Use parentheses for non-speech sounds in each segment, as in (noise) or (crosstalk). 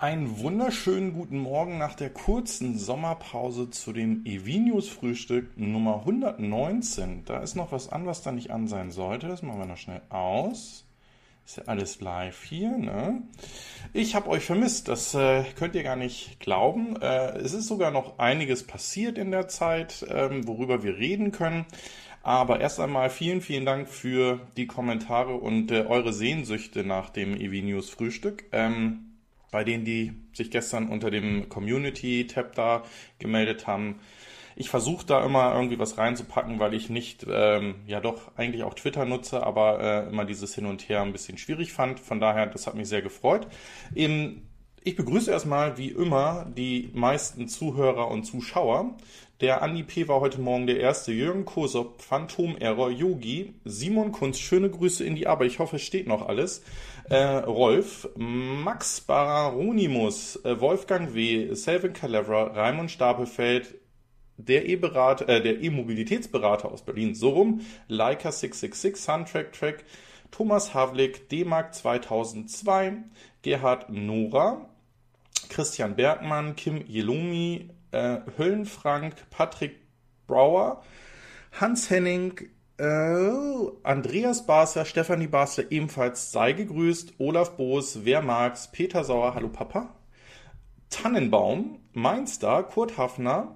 Einen wunderschönen guten Morgen nach der kurzen Sommerpause zu dem Evinius Frühstück Nummer 119. Da ist noch was an, was da nicht an sein sollte. Das machen wir noch schnell aus. Ist ja alles live hier, ne? Ich habe euch vermisst, das äh, könnt ihr gar nicht glauben. Äh, es ist sogar noch einiges passiert in der Zeit, ähm, worüber wir reden können. Aber erst einmal vielen, vielen Dank für die Kommentare und äh, eure Sehnsüchte nach dem Evinius Frühstück. Ähm, bei denen, die sich gestern unter dem Community-Tab da gemeldet haben. Ich versuche da immer irgendwie was reinzupacken, weil ich nicht, ähm, ja doch eigentlich auch Twitter nutze, aber äh, immer dieses Hin und Her ein bisschen schwierig fand. Von daher, das hat mich sehr gefreut. Eben, ich begrüße erstmal wie immer die meisten Zuhörer und Zuschauer. Der Andi P. war heute Morgen der erste, Jürgen Kosop, Phantom Error, Yogi, Simon Kunst, schöne Grüße in die Arbeit, ich hoffe es steht noch alles, Rolf, Max Bararonimus, äh, Wolfgang W., Selvin Calevra, Raimund Stapelfeld, der E-Berater, äh, der E-Mobilitätsberater aus Berlin, so rum, Leica 666, Soundtrack Track, Thomas Havlik, D-Mark 2002, Gerhard Nora, Christian Bergmann, Kim Jelumi, äh, Höllenfrank, Patrick Brauer, Hans Henning, äh, Andreas Basler, Stefanie Basler ebenfalls sei gegrüßt, Olaf Boos, Wer mag's, Peter Sauer, hallo Papa, Tannenbaum, Mainstar, Kurt Hafner,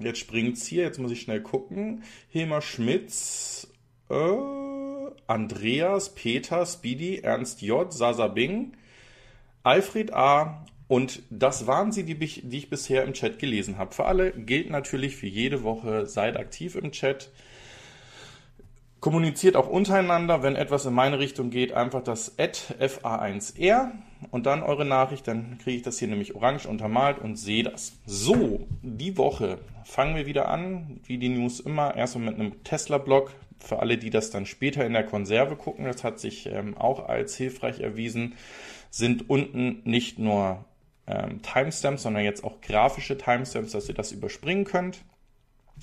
jetzt springt's hier, jetzt muss ich schnell gucken, Hilmar Schmitz, äh, Andreas, Peter, Speedy, Ernst J., Sasa Bing, Alfred A., und das waren sie, die die ich bisher im Chat gelesen habe. Für alle gilt natürlich für jede Woche, seid aktiv im Chat. Kommuniziert auch untereinander, wenn etwas in meine Richtung geht, einfach das FA1R und dann eure Nachricht, dann kriege ich das hier nämlich orange untermalt und sehe das. So, die Woche fangen wir wieder an, wie die News immer, erstmal mit einem Tesla-Blog. Für alle, die das dann später in der Konserve gucken, das hat sich ähm, auch als hilfreich erwiesen, sind unten nicht nur ähm, Timestamps, sondern jetzt auch grafische Timestamps, dass ihr das überspringen könnt.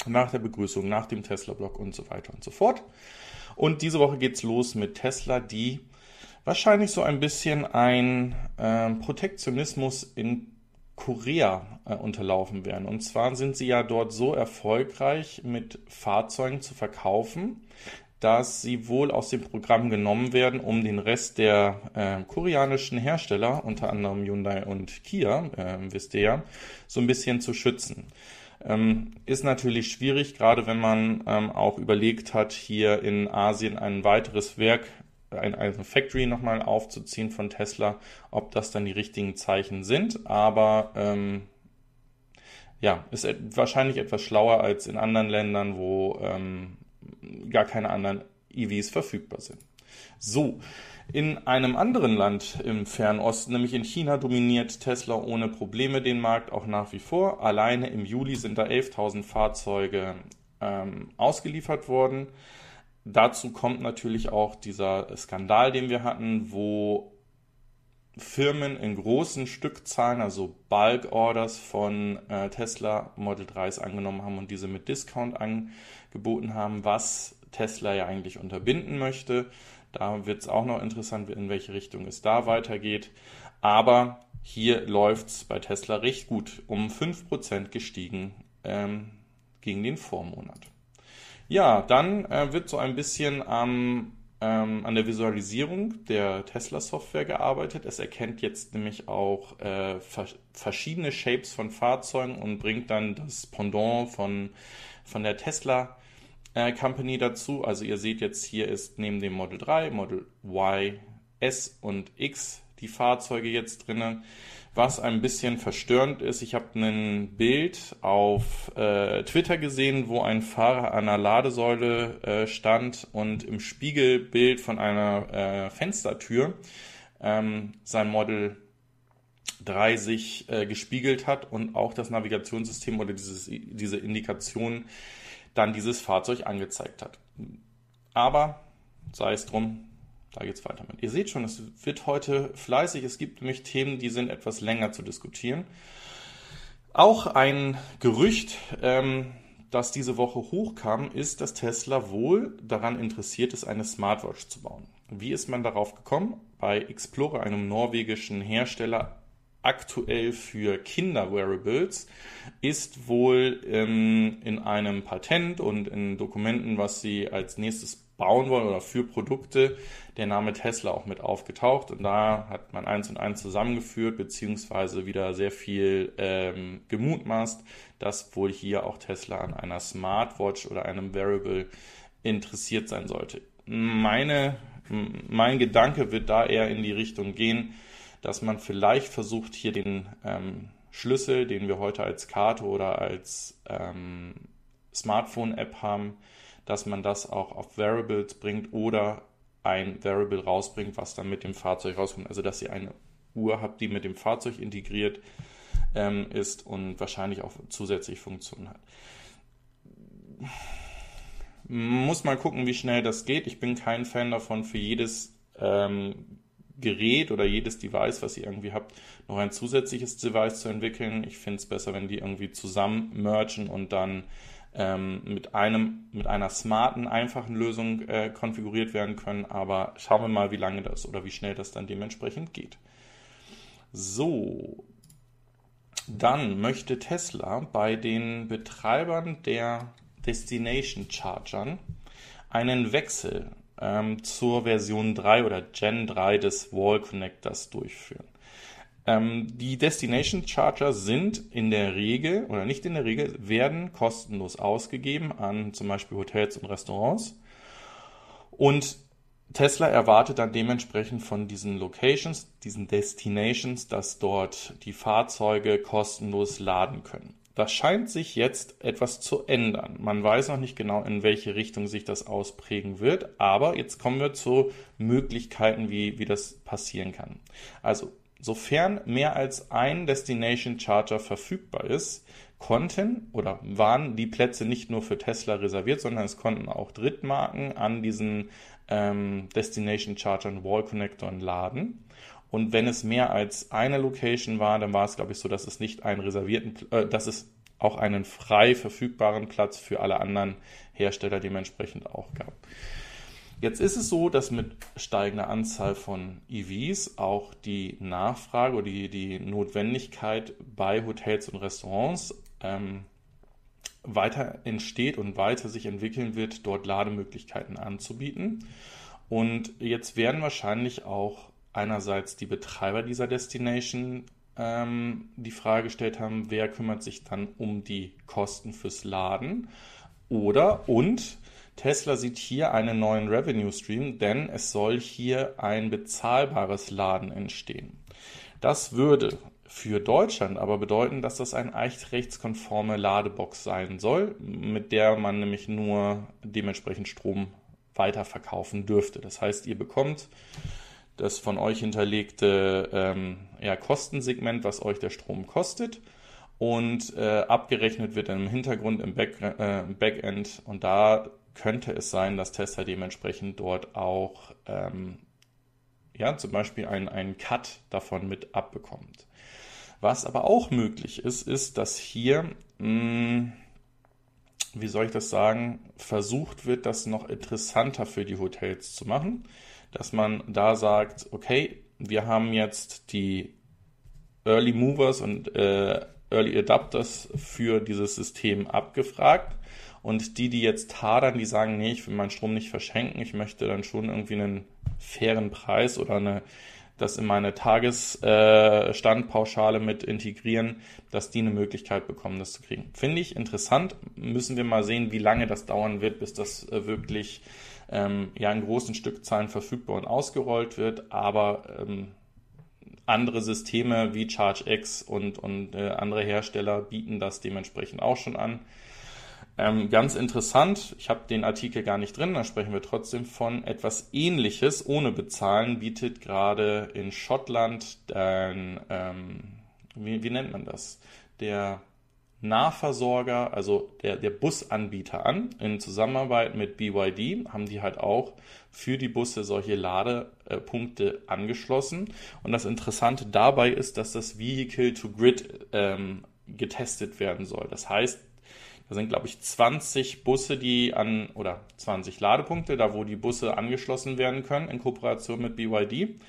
Nach der Begrüßung, nach dem Tesla-Blog und so weiter und so fort. Und diese Woche geht's los mit Tesla, die wahrscheinlich so ein bisschen ein äh, Protektionismus in Korea äh, unterlaufen werden. Und zwar sind sie ja dort so erfolgreich mit Fahrzeugen zu verkaufen, dass sie wohl aus dem Programm genommen werden, um den Rest der äh, koreanischen Hersteller, unter anderem Hyundai und Kia, äh, wisst ihr ja, so ein bisschen zu schützen. Ähm, ist natürlich schwierig, gerade wenn man ähm, auch überlegt hat, hier in Asien ein weiteres Werk, ein, eine Factory nochmal aufzuziehen von Tesla, ob das dann die richtigen Zeichen sind. Aber ähm, ja, ist wahrscheinlich etwas schlauer als in anderen Ländern, wo ähm, gar keine anderen EVs verfügbar sind. So, in einem anderen Land im Fernosten, nämlich in China, dominiert Tesla ohne Probleme den Markt auch nach wie vor. Alleine im Juli sind da 11.000 Fahrzeuge ähm, ausgeliefert worden. Dazu kommt natürlich auch dieser Skandal, den wir hatten, wo Firmen in großen Stückzahlen, also Bulk Orders von äh, Tesla Model 3s angenommen haben und diese mit Discount angeboten haben, was Tesla ja eigentlich unterbinden möchte. Da wird es auch noch interessant, in welche Richtung es da weitergeht. Aber hier läuft es bei Tesla recht gut, um 5% gestiegen ähm, gegen den Vormonat. Ja, dann äh, wird so ein bisschen am ähm, an der Visualisierung der Tesla-Software gearbeitet. Es erkennt jetzt nämlich auch äh, verschiedene Shapes von Fahrzeugen und bringt dann das Pendant von, von der Tesla äh, Company dazu. Also ihr seht jetzt hier ist neben dem Model 3, Model Y, S und X die Fahrzeuge jetzt drinnen. Was ein bisschen verstörend ist, ich habe ein Bild auf äh, Twitter gesehen, wo ein Fahrer an einer Ladesäule äh, stand und im Spiegelbild von einer äh, Fenstertür ähm, sein Model 3 sich äh, gespiegelt hat und auch das Navigationssystem oder dieses, diese Indikation dann dieses Fahrzeug angezeigt hat. Aber sei es drum, da geht's weiter mit. Ihr seht schon, es wird heute fleißig. Es gibt nämlich Themen, die sind etwas länger zu diskutieren. Auch ein Gerücht, ähm, das diese Woche hochkam, ist, dass Tesla wohl daran interessiert ist, eine Smartwatch zu bauen. Wie ist man darauf gekommen? Bei Explorer, einem norwegischen Hersteller, aktuell für Kinder-Wearables ist wohl ähm, in einem Patent und in Dokumenten, was sie als nächstes bauen wollen oder für Produkte, der Name Tesla auch mit aufgetaucht. Und da hat man eins und eins zusammengeführt, beziehungsweise wieder sehr viel ähm, gemutmaßt, dass wohl hier auch Tesla an einer Smartwatch oder einem Wearable interessiert sein sollte. Meine, mein Gedanke wird da eher in die Richtung gehen, dass man vielleicht versucht, hier den ähm, Schlüssel, den wir heute als Karte oder als ähm, Smartphone-App haben, dass man das auch auf Variables bringt oder ein Variable rausbringt, was dann mit dem Fahrzeug rauskommt. Also dass ihr eine Uhr habt, die mit dem Fahrzeug integriert ähm, ist und wahrscheinlich auch zusätzlich Funktionen hat. Muss mal gucken, wie schnell das geht. Ich bin kein Fan davon, für jedes ähm, Gerät oder jedes Device, was ihr irgendwie habt, noch ein zusätzliches Device zu entwickeln. Ich finde es besser, wenn die irgendwie zusammen mergen und dann ähm, mit einem, mit einer smarten, einfachen Lösung äh, konfiguriert werden können. Aber schauen wir mal, wie lange das oder wie schnell das dann dementsprechend geht. So. Dann möchte Tesla bei den Betreibern der Destination Chargern einen Wechsel ähm, zur Version 3 oder Gen 3 des Wall Connectors durchführen. Ähm, die Destination Charger sind in der Regel oder nicht in der Regel, werden kostenlos ausgegeben an zum Beispiel Hotels und Restaurants. Und Tesla erwartet dann dementsprechend von diesen Locations, diesen Destinations, dass dort die Fahrzeuge kostenlos laden können. Das scheint sich jetzt etwas zu ändern. Man weiß noch nicht genau, in welche Richtung sich das ausprägen wird, aber jetzt kommen wir zu Möglichkeiten, wie, wie das passieren kann. Also Sofern mehr als ein Destination Charger verfügbar ist, konnten oder waren die Plätze nicht nur für Tesla reserviert, sondern es konnten auch Drittmarken an diesen ähm, Destination Chargern Wall Connectoren laden. Und wenn es mehr als eine Location war, dann war es, glaube ich, so, dass es nicht einen reservierten, äh, dass es auch einen frei verfügbaren Platz für alle anderen Hersteller dementsprechend auch gab. Jetzt ist es so, dass mit steigender Anzahl von EVs auch die Nachfrage oder die, die Notwendigkeit bei Hotels und Restaurants ähm, weiter entsteht und weiter sich entwickeln wird, dort Lademöglichkeiten anzubieten. Und jetzt werden wahrscheinlich auch einerseits die Betreiber dieser Destination ähm, die Frage gestellt haben, wer kümmert sich dann um die Kosten fürs Laden oder und Tesla sieht hier einen neuen Revenue Stream, denn es soll hier ein bezahlbares Laden entstehen. Das würde für Deutschland aber bedeuten, dass das eine echt rechtskonforme Ladebox sein soll, mit der man nämlich nur dementsprechend Strom weiterverkaufen dürfte. Das heißt, ihr bekommt das von euch hinterlegte ähm, ja, Kostensegment, was euch der Strom kostet. Und äh, abgerechnet wird im Hintergrund im Back, äh, Backend. Und da könnte es sein, dass Tesla dementsprechend dort auch ähm, ja, zum Beispiel einen, einen Cut davon mit abbekommt. Was aber auch möglich ist, ist, dass hier, mh, hm, wie soll ich das sagen, versucht wird, das noch interessanter für die Hotels zu machen. Dass man da sagt, okay, wir haben jetzt die Early Movers und äh, Early Adapters für dieses System abgefragt und die, die jetzt hadern, die sagen, nee, ich will meinen Strom nicht verschenken, ich möchte dann schon irgendwie einen fairen Preis oder eine, das in meine Tagesstandpauschale äh, mit integrieren, dass die eine Möglichkeit bekommen, das zu kriegen. Finde ich interessant. Müssen wir mal sehen, wie lange das dauern wird, bis das äh, wirklich ähm, ja in großen Stückzahlen verfügbar und ausgerollt wird. Aber ähm, andere Systeme wie ChargeX und, und äh, andere Hersteller bieten das dementsprechend auch schon an. Ähm, ganz interessant, ich habe den Artikel gar nicht drin, da sprechen wir trotzdem von etwas Ähnliches ohne Bezahlen bietet gerade in Schottland ein, ähm, wie, wie nennt man das? Der Nahversorger, also der, der Busanbieter an. In Zusammenarbeit mit BYD haben die halt auch für die Busse solche Ladepunkte angeschlossen. Und das Interessante dabei ist, dass das Vehicle to Grid ähm, getestet werden soll. Das heißt, da sind, glaube ich, 20 Busse, die an, oder 20 Ladepunkte, da wo die Busse angeschlossen werden können in Kooperation mit BYD.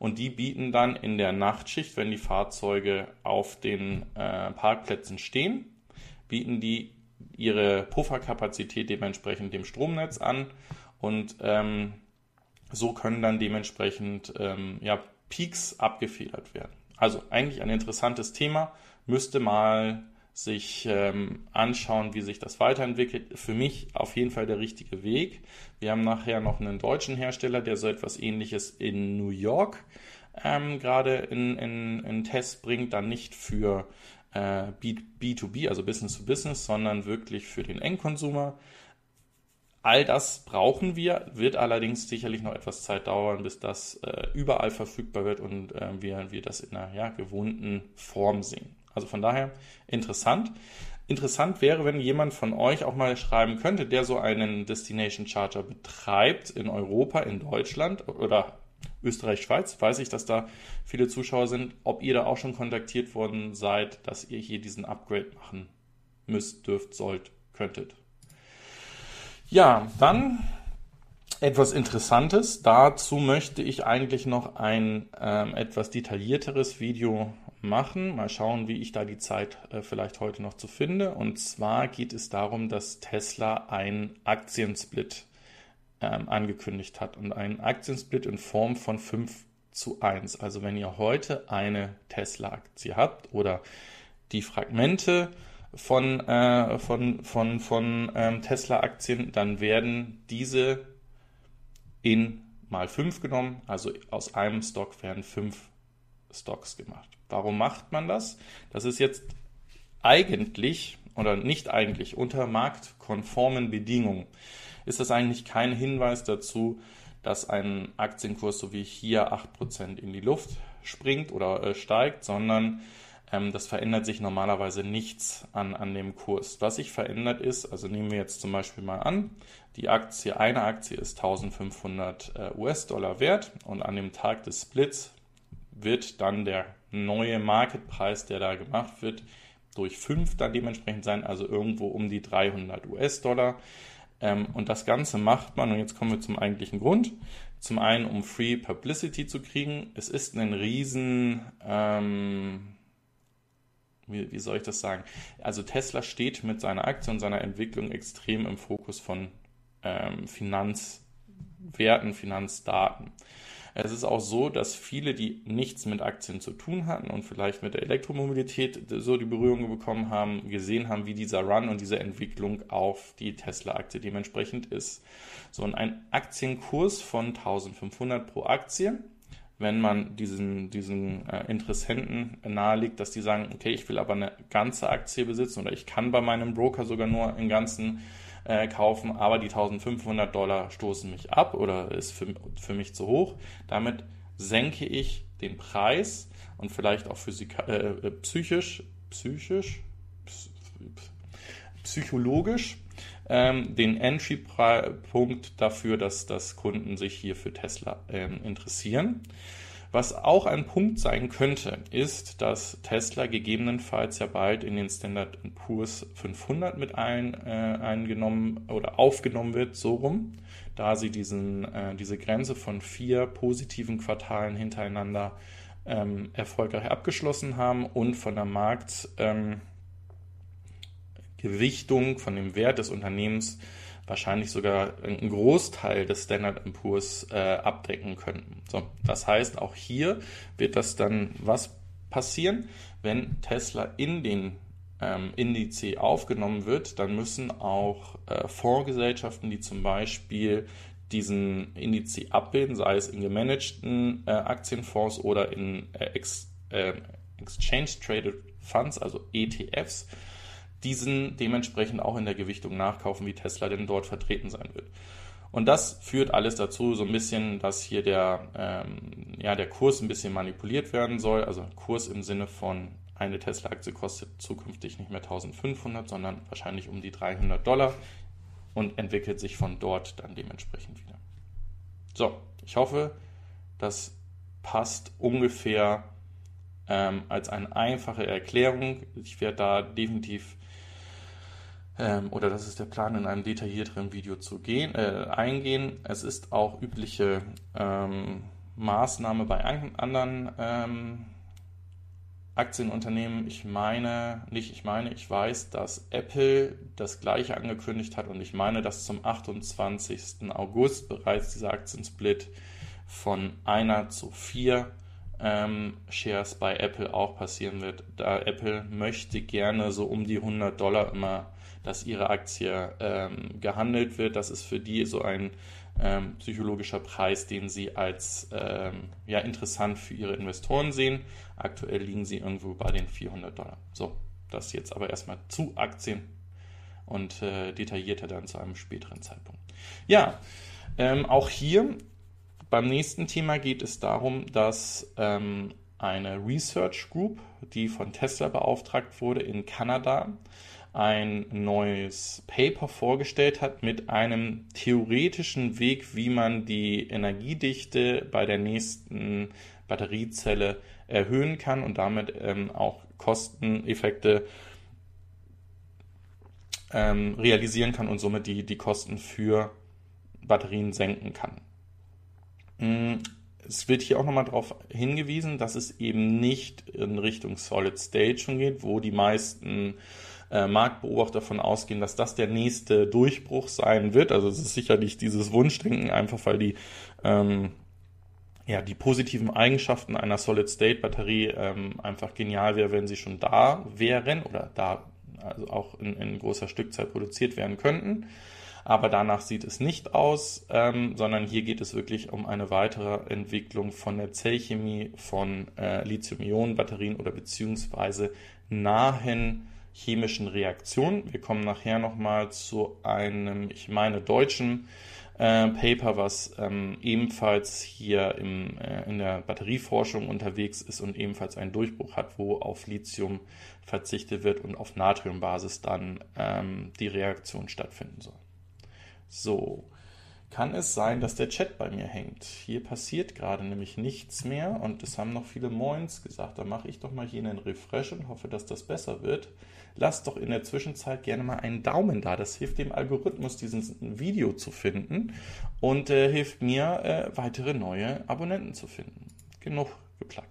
Und die bieten dann in der Nachtschicht, wenn die Fahrzeuge auf den äh, Parkplätzen stehen, bieten die ihre Pufferkapazität dementsprechend dem Stromnetz an und ähm, so können dann dementsprechend ähm, ja, Peaks abgefedert werden. Also eigentlich ein interessantes Thema, müsste mal sich ähm, anschauen, wie sich das weiterentwickelt. Für mich auf jeden Fall der richtige Weg. Wir haben nachher noch einen deutschen Hersteller, der so etwas ähnliches in New York ähm, gerade in, in, in Test bringt, dann nicht für äh, B2B, also Business to Business, sondern wirklich für den Endkonsumer. All das brauchen wir, wird allerdings sicherlich noch etwas Zeit dauern, bis das äh, überall verfügbar wird und äh, wir, wir das in einer ja, gewohnten Form sehen. Also von daher interessant. Interessant wäre, wenn jemand von euch auch mal schreiben könnte, der so einen Destination Charger betreibt in Europa, in Deutschland oder Österreich, Schweiz. Weiß ich, dass da viele Zuschauer sind, ob ihr da auch schon kontaktiert worden seid, dass ihr hier diesen Upgrade machen müsst, dürft, sollt, könntet. Ja, dann etwas Interessantes. Dazu möchte ich eigentlich noch ein ähm, etwas detaillierteres Video machen. Mal schauen, wie ich da die Zeit äh, vielleicht heute noch zu finde. Und zwar geht es darum, dass Tesla ein Aktiensplit ähm, angekündigt hat und ein Aktiensplit in Form von 5 zu 1. Also wenn ihr heute eine Tesla-Aktie habt oder die Fragmente von, äh, von, von, von ähm, Tesla-Aktien, dann werden diese in mal 5 genommen, also aus einem Stock werden 5 Stocks gemacht. Warum macht man das? Das ist jetzt eigentlich oder nicht eigentlich unter marktkonformen Bedingungen ist das eigentlich kein Hinweis dazu, dass ein Aktienkurs so wie hier 8% in die Luft springt oder äh, steigt, sondern ähm, das verändert sich normalerweise nichts an, an dem Kurs. Was sich verändert ist, also nehmen wir jetzt zum Beispiel mal an, die Aktie, eine Aktie ist 1500 äh, US-Dollar wert und an dem Tag des Splits wird dann der neue Marketpreis, der da gemacht wird, durch 5 dann dementsprechend sein, also irgendwo um die 300 US-Dollar. Ähm, und das Ganze macht man, und jetzt kommen wir zum eigentlichen Grund, zum einen, um Free Publicity zu kriegen. Es ist ein riesen, ähm, wie, wie soll ich das sagen? Also Tesla steht mit seiner Aktie und seiner Entwicklung extrem im Fokus von ähm, Finanzwerten, Finanzdaten. Es ist auch so, dass viele, die nichts mit Aktien zu tun hatten und vielleicht mit der Elektromobilität so die Berührung bekommen haben, gesehen haben, wie dieser Run und diese Entwicklung auf die Tesla-Aktie dementsprechend ist. So, und ein Aktienkurs von 1500 pro Aktie wenn man diesen, diesen äh, Interessenten nahelegt, dass die sagen, okay, ich will aber eine ganze Aktie besitzen oder ich kann bei meinem Broker sogar nur einen ganzen äh, kaufen, aber die 1500 Dollar stoßen mich ab oder ist für, für mich zu hoch. Damit senke ich den Preis und vielleicht auch physika äh, äh psychisch, psychisch, psychologisch ähm, den Entry-Punkt dafür, dass, dass Kunden sich hier für Tesla ähm, interessieren. Was auch ein Punkt sein könnte, ist, dass Tesla gegebenenfalls ja bald in den Standard Poor's 500 mit ein, äh, eingenommen oder aufgenommen wird, so rum, da sie diesen, äh, diese Grenze von vier positiven Quartalen hintereinander ähm, erfolgreich abgeschlossen haben und von der Marktgewichtung, ähm, von dem Wert des Unternehmens wahrscheinlich sogar einen Großteil des Standard Poor's äh, abdecken könnten. So, das heißt, auch hier wird das dann was passieren, wenn Tesla in den ähm, Indiz aufgenommen wird, dann müssen auch äh, Fondsgesellschaften, die zum Beispiel diesen Indiz abbilden, sei es in gemanagten äh, Aktienfonds oder in äh, Ex, äh, Exchange Traded Funds, also ETFs, diesen dementsprechend auch in der Gewichtung nachkaufen, wie Tesla denn dort vertreten sein wird. Und das führt alles dazu, so ein bisschen, dass hier der, ähm, ja, der Kurs ein bisschen manipuliert werden soll. Also Kurs im Sinne von eine Tesla-Aktie kostet zukünftig nicht mehr 1500, sondern wahrscheinlich um die 300 Dollar und entwickelt sich von dort dann dementsprechend wieder. So, ich hoffe, das passt ungefähr ähm, als eine einfache Erklärung. Ich werde da definitiv ähm, oder das ist der Plan, in einem detaillierteren Video zu gehen, äh, eingehen. Es ist auch übliche ähm, Maßnahme bei anderen ähm, Aktienunternehmen. Ich meine, nicht ich meine, ich weiß, dass Apple das gleiche angekündigt hat und ich meine, dass zum 28. August bereits dieser Aktiensplit von einer zu vier ähm, Shares bei Apple auch passieren wird. Da Apple möchte gerne so um die 100 Dollar immer, dass ihre Aktie ähm, gehandelt wird. Das ist für die so ein ähm, psychologischer Preis, den sie als ähm, ja, interessant für ihre Investoren sehen. Aktuell liegen sie irgendwo bei den 400 Dollar. So, das jetzt aber erstmal zu Aktien und äh, detaillierter dann zu einem späteren Zeitpunkt. Ja, ähm, auch hier beim nächsten Thema geht es darum, dass ähm, eine Research Group, die von Tesla beauftragt wurde in Kanada, ein neues Paper vorgestellt hat mit einem theoretischen Weg, wie man die Energiedichte bei der nächsten Batteriezelle erhöhen kann und damit ähm, auch Kosteneffekte ähm, realisieren kann und somit die, die Kosten für Batterien senken kann. Mm, es wird hier auch nochmal darauf hingewiesen, dass es eben nicht in Richtung Solid State schon geht, wo die meisten äh, Marktbeobachter davon ausgehen, dass das der nächste Durchbruch sein wird. Also es ist sicherlich dieses Wunschdenken, einfach weil die ähm, ja, die positiven Eigenschaften einer Solid-State-Batterie ähm, einfach genial wäre, wenn sie schon da wären oder da also auch in, in großer Stückzahl produziert werden könnten. Aber danach sieht es nicht aus, ähm, sondern hier geht es wirklich um eine weitere Entwicklung von der Zellchemie von äh, Lithium-Ionen-Batterien oder beziehungsweise nahen chemischen Reaktionen. Wir kommen nachher nochmal zu einem, ich meine, deutschen äh, Paper, was ähm, ebenfalls hier im, äh, in der Batterieforschung unterwegs ist und ebenfalls einen Durchbruch hat, wo auf Lithium verzichtet wird und auf Natriumbasis dann ähm, die Reaktion stattfinden soll. So, kann es sein, dass der Chat bei mir hängt. Hier passiert gerade nämlich nichts mehr und es haben noch viele Moins gesagt. Da mache ich doch mal hier einen Refresh und hoffe, dass das besser wird. Lasst doch in der Zwischenzeit gerne mal einen Daumen da. Das hilft dem Algorithmus, dieses Video zu finden und äh, hilft mir, äh, weitere neue Abonnenten zu finden. Genug geplagt.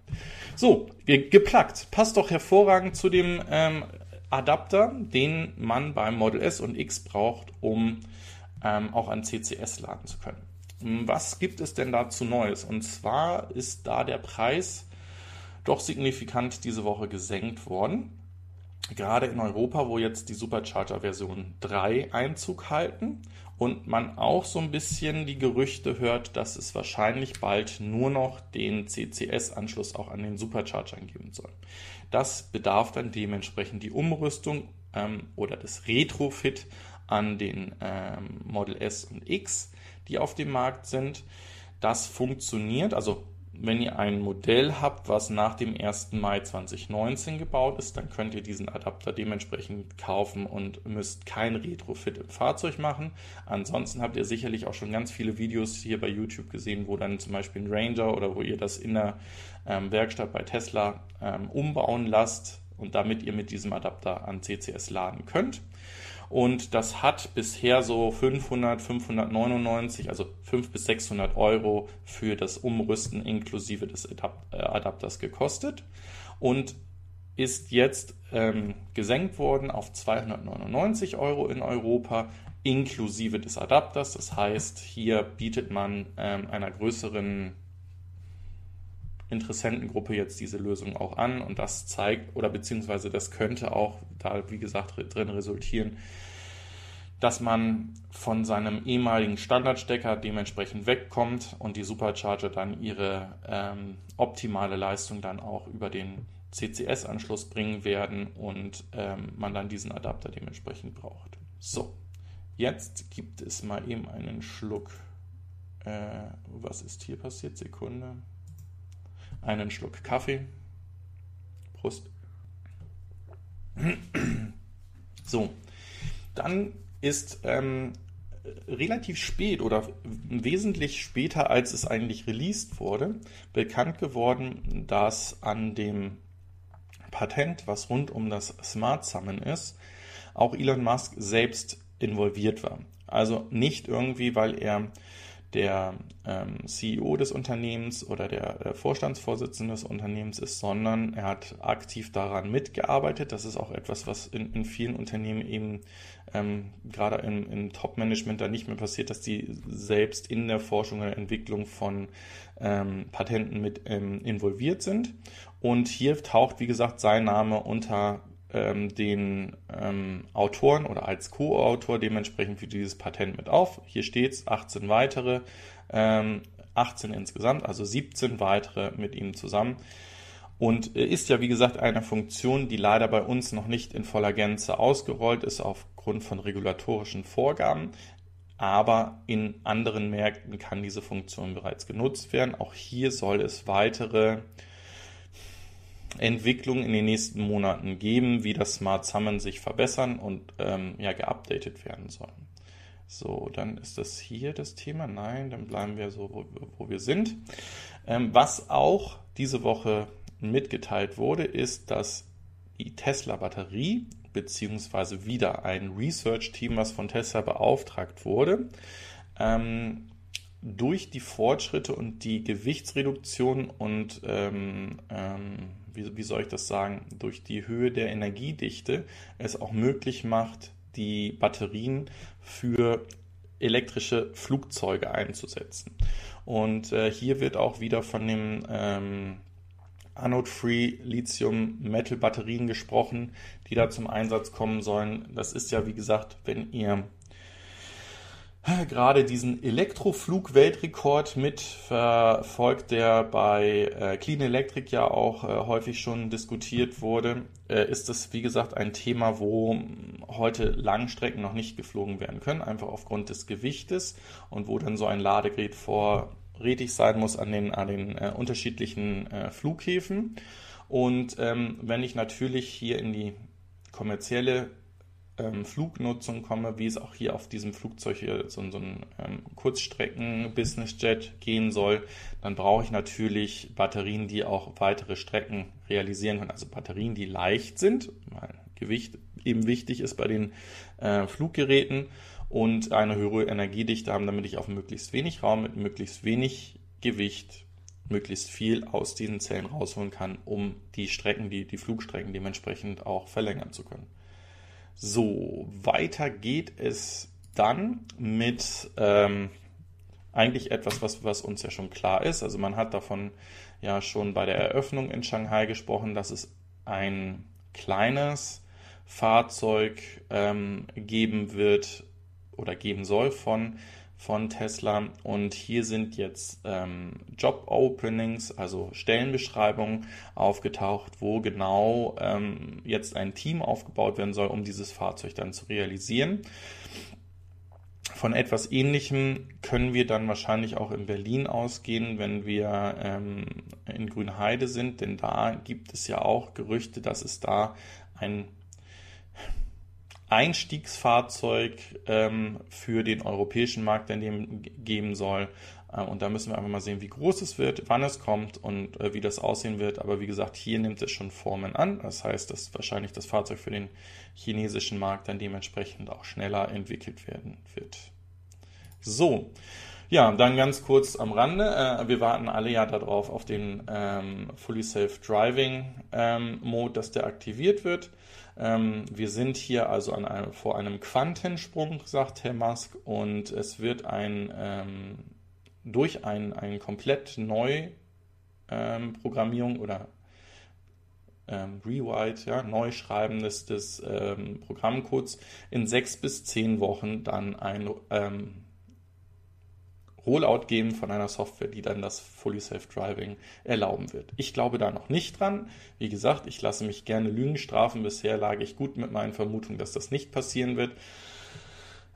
So, geplagt. Passt doch hervorragend zu dem ähm, Adapter, den man beim Model S und X braucht, um ähm, auch an CCS laden zu können. Was gibt es denn dazu Neues? Und zwar ist da der Preis doch signifikant diese Woche gesenkt worden. Gerade in Europa, wo jetzt die Supercharger Version 3 Einzug halten und man auch so ein bisschen die Gerüchte hört, dass es wahrscheinlich bald nur noch den CCS-Anschluss auch an den Superchargern geben soll. Das bedarf dann dementsprechend die Umrüstung ähm, oder das Retrofit an den ähm, Model S und X, die auf dem Markt sind. Das funktioniert, also wenn ihr ein Modell habt, was nach dem 1. Mai 2019 gebaut ist, dann könnt ihr diesen Adapter dementsprechend kaufen und müsst kein Retrofit im Fahrzeug machen. Ansonsten habt ihr sicherlich auch schon ganz viele Videos hier bei YouTube gesehen, wo dann zum Beispiel ein Ranger oder wo ihr das in der ähm, Werkstatt bei Tesla ähm, umbauen lasst und damit ihr mit diesem Adapter an CCS laden könnt. Und das hat bisher so 500, 599, also 500 bis 600 Euro für das Umrüsten inklusive des äh, Adapters gekostet und ist jetzt ähm, gesenkt worden auf 299 Euro in Europa inklusive des Adapters. Das heißt, hier bietet man ähm, einer größeren Interessentengruppe jetzt diese Lösung auch an und das zeigt oder beziehungsweise das könnte auch da, wie gesagt, drin resultieren, dass man von seinem ehemaligen Standardstecker dementsprechend wegkommt und die Supercharger dann ihre ähm, optimale Leistung dann auch über den CCS-Anschluss bringen werden und ähm, man dann diesen Adapter dementsprechend braucht. So, jetzt gibt es mal eben einen Schluck. Äh, was ist hier passiert? Sekunde einen Schluck Kaffee. Prost. So, dann ist ähm, relativ spät oder wesentlich später, als es eigentlich released wurde, bekannt geworden, dass an dem Patent, was rund um das Smart Summon ist, auch Elon Musk selbst involviert war. Also nicht irgendwie, weil er der ähm, CEO des Unternehmens oder der, der Vorstandsvorsitzende des Unternehmens ist, sondern er hat aktiv daran mitgearbeitet. Das ist auch etwas, was in, in vielen Unternehmen eben ähm, gerade im, im Top-Management da nicht mehr passiert, dass die selbst in der Forschung oder Entwicklung von ähm, Patenten mit ähm, involviert sind. Und hier taucht, wie gesagt, sein Name unter ähm, den ähm, Autoren oder als Co-Autor dementsprechend für dieses Patent mit auf. Hier steht es 18 weitere, ähm, 18 insgesamt, also 17 weitere mit ihm zusammen. Und ist ja, wie gesagt, eine Funktion, die leider bei uns noch nicht in voller Gänze ausgerollt ist aufgrund von regulatorischen Vorgaben. Aber in anderen Märkten kann diese Funktion bereits genutzt werden. Auch hier soll es weitere Entwicklung in den nächsten Monaten geben, wie das Smart Summon sich verbessern und ähm, ja, geupdatet werden soll. So, dann ist das hier das Thema. Nein, dann bleiben wir so, wo, wo wir sind. Ähm, was auch diese Woche mitgeteilt wurde, ist, dass die Tesla-Batterie beziehungsweise wieder ein Research-Team, was von Tesla beauftragt wurde, ähm, durch die Fortschritte und die Gewichtsreduktion und ähm, ähm, wie, wie soll ich das sagen, durch die Höhe der Energiedichte es auch möglich macht, die Batterien für elektrische Flugzeuge einzusetzen. Und äh, hier wird auch wieder von dem ähm, Anode-Free Lithium-Metal-Batterien gesprochen, die da zum Einsatz kommen sollen. Das ist ja, wie gesagt, wenn ihr gerade diesen Elektroflug-Weltrekord mit verfolgt, der bei äh, Clean Electric ja auch äh, häufig schon diskutiert wurde, äh, ist das, wie gesagt, ein Thema, wo heute Langstrecken noch nicht geflogen werden können, einfach aufgrund des Gewichtes und wo dann so ein Ladegerät vorrätig sein muss an den, an den äh, unterschiedlichen äh, Flughäfen. Und ähm, wenn ich natürlich hier in die kommerzielle ähm, Flugnutzung komme, wie es auch hier auf diesem Flugzeug hier so, so ein ähm, Kurzstrecken-Business-Jet gehen soll, dann brauche ich natürlich Batterien, die auch weitere Strecken realisieren können. Also Batterien, die leicht sind, weil Gewicht eben wichtig ist bei den äh, Fluggeräten und eine höhere Energiedichte haben, damit ich auf möglichst wenig Raum mit möglichst wenig Gewicht möglichst viel aus diesen Zellen rausholen kann, um die Strecken, die, die Flugstrecken dementsprechend auch verlängern zu können. So, weiter geht es dann mit ähm, eigentlich etwas, was, was uns ja schon klar ist. Also man hat davon ja schon bei der Eröffnung in Shanghai gesprochen, dass es ein kleines Fahrzeug ähm, geben wird oder geben soll von von Tesla. Und hier sind jetzt ähm, Job-Openings, also Stellenbeschreibungen aufgetaucht, wo genau ähm, jetzt ein Team aufgebaut werden soll, um dieses Fahrzeug dann zu realisieren. Von etwas Ähnlichem können wir dann wahrscheinlich auch in Berlin ausgehen, wenn wir ähm, in Grünheide sind, denn da gibt es ja auch Gerüchte, dass es da ein Einstiegsfahrzeug ähm, für den europäischen Markt in dem geben soll. Äh, und da müssen wir einfach mal sehen, wie groß es wird, wann es kommt und äh, wie das aussehen wird. Aber wie gesagt, hier nimmt es schon Formen an. Das heißt, dass wahrscheinlich das Fahrzeug für den chinesischen Markt dann dementsprechend auch schneller entwickelt werden wird. So. Ja, dann ganz kurz am Rande. Äh, wir warten alle ja darauf auf den ähm, Fully Safe Driving ähm, Mode, dass der aktiviert wird. Ähm, wir sind hier also einem, vor einem Quantensprung, sagt Herr Musk, und es wird ein ähm, durch ein, ein komplett neu ähm, Programmierung oder ähm, Rewrite, ja, Neuschreiben des, des ähm, Programmcodes in sechs bis zehn Wochen dann ein ähm, Rollout geben von einer Software, die dann das Fully Safe Driving erlauben wird. Ich glaube da noch nicht dran. Wie gesagt, ich lasse mich gerne Lügen strafen. Bisher lag ich gut mit meinen Vermutungen, dass das nicht passieren wird.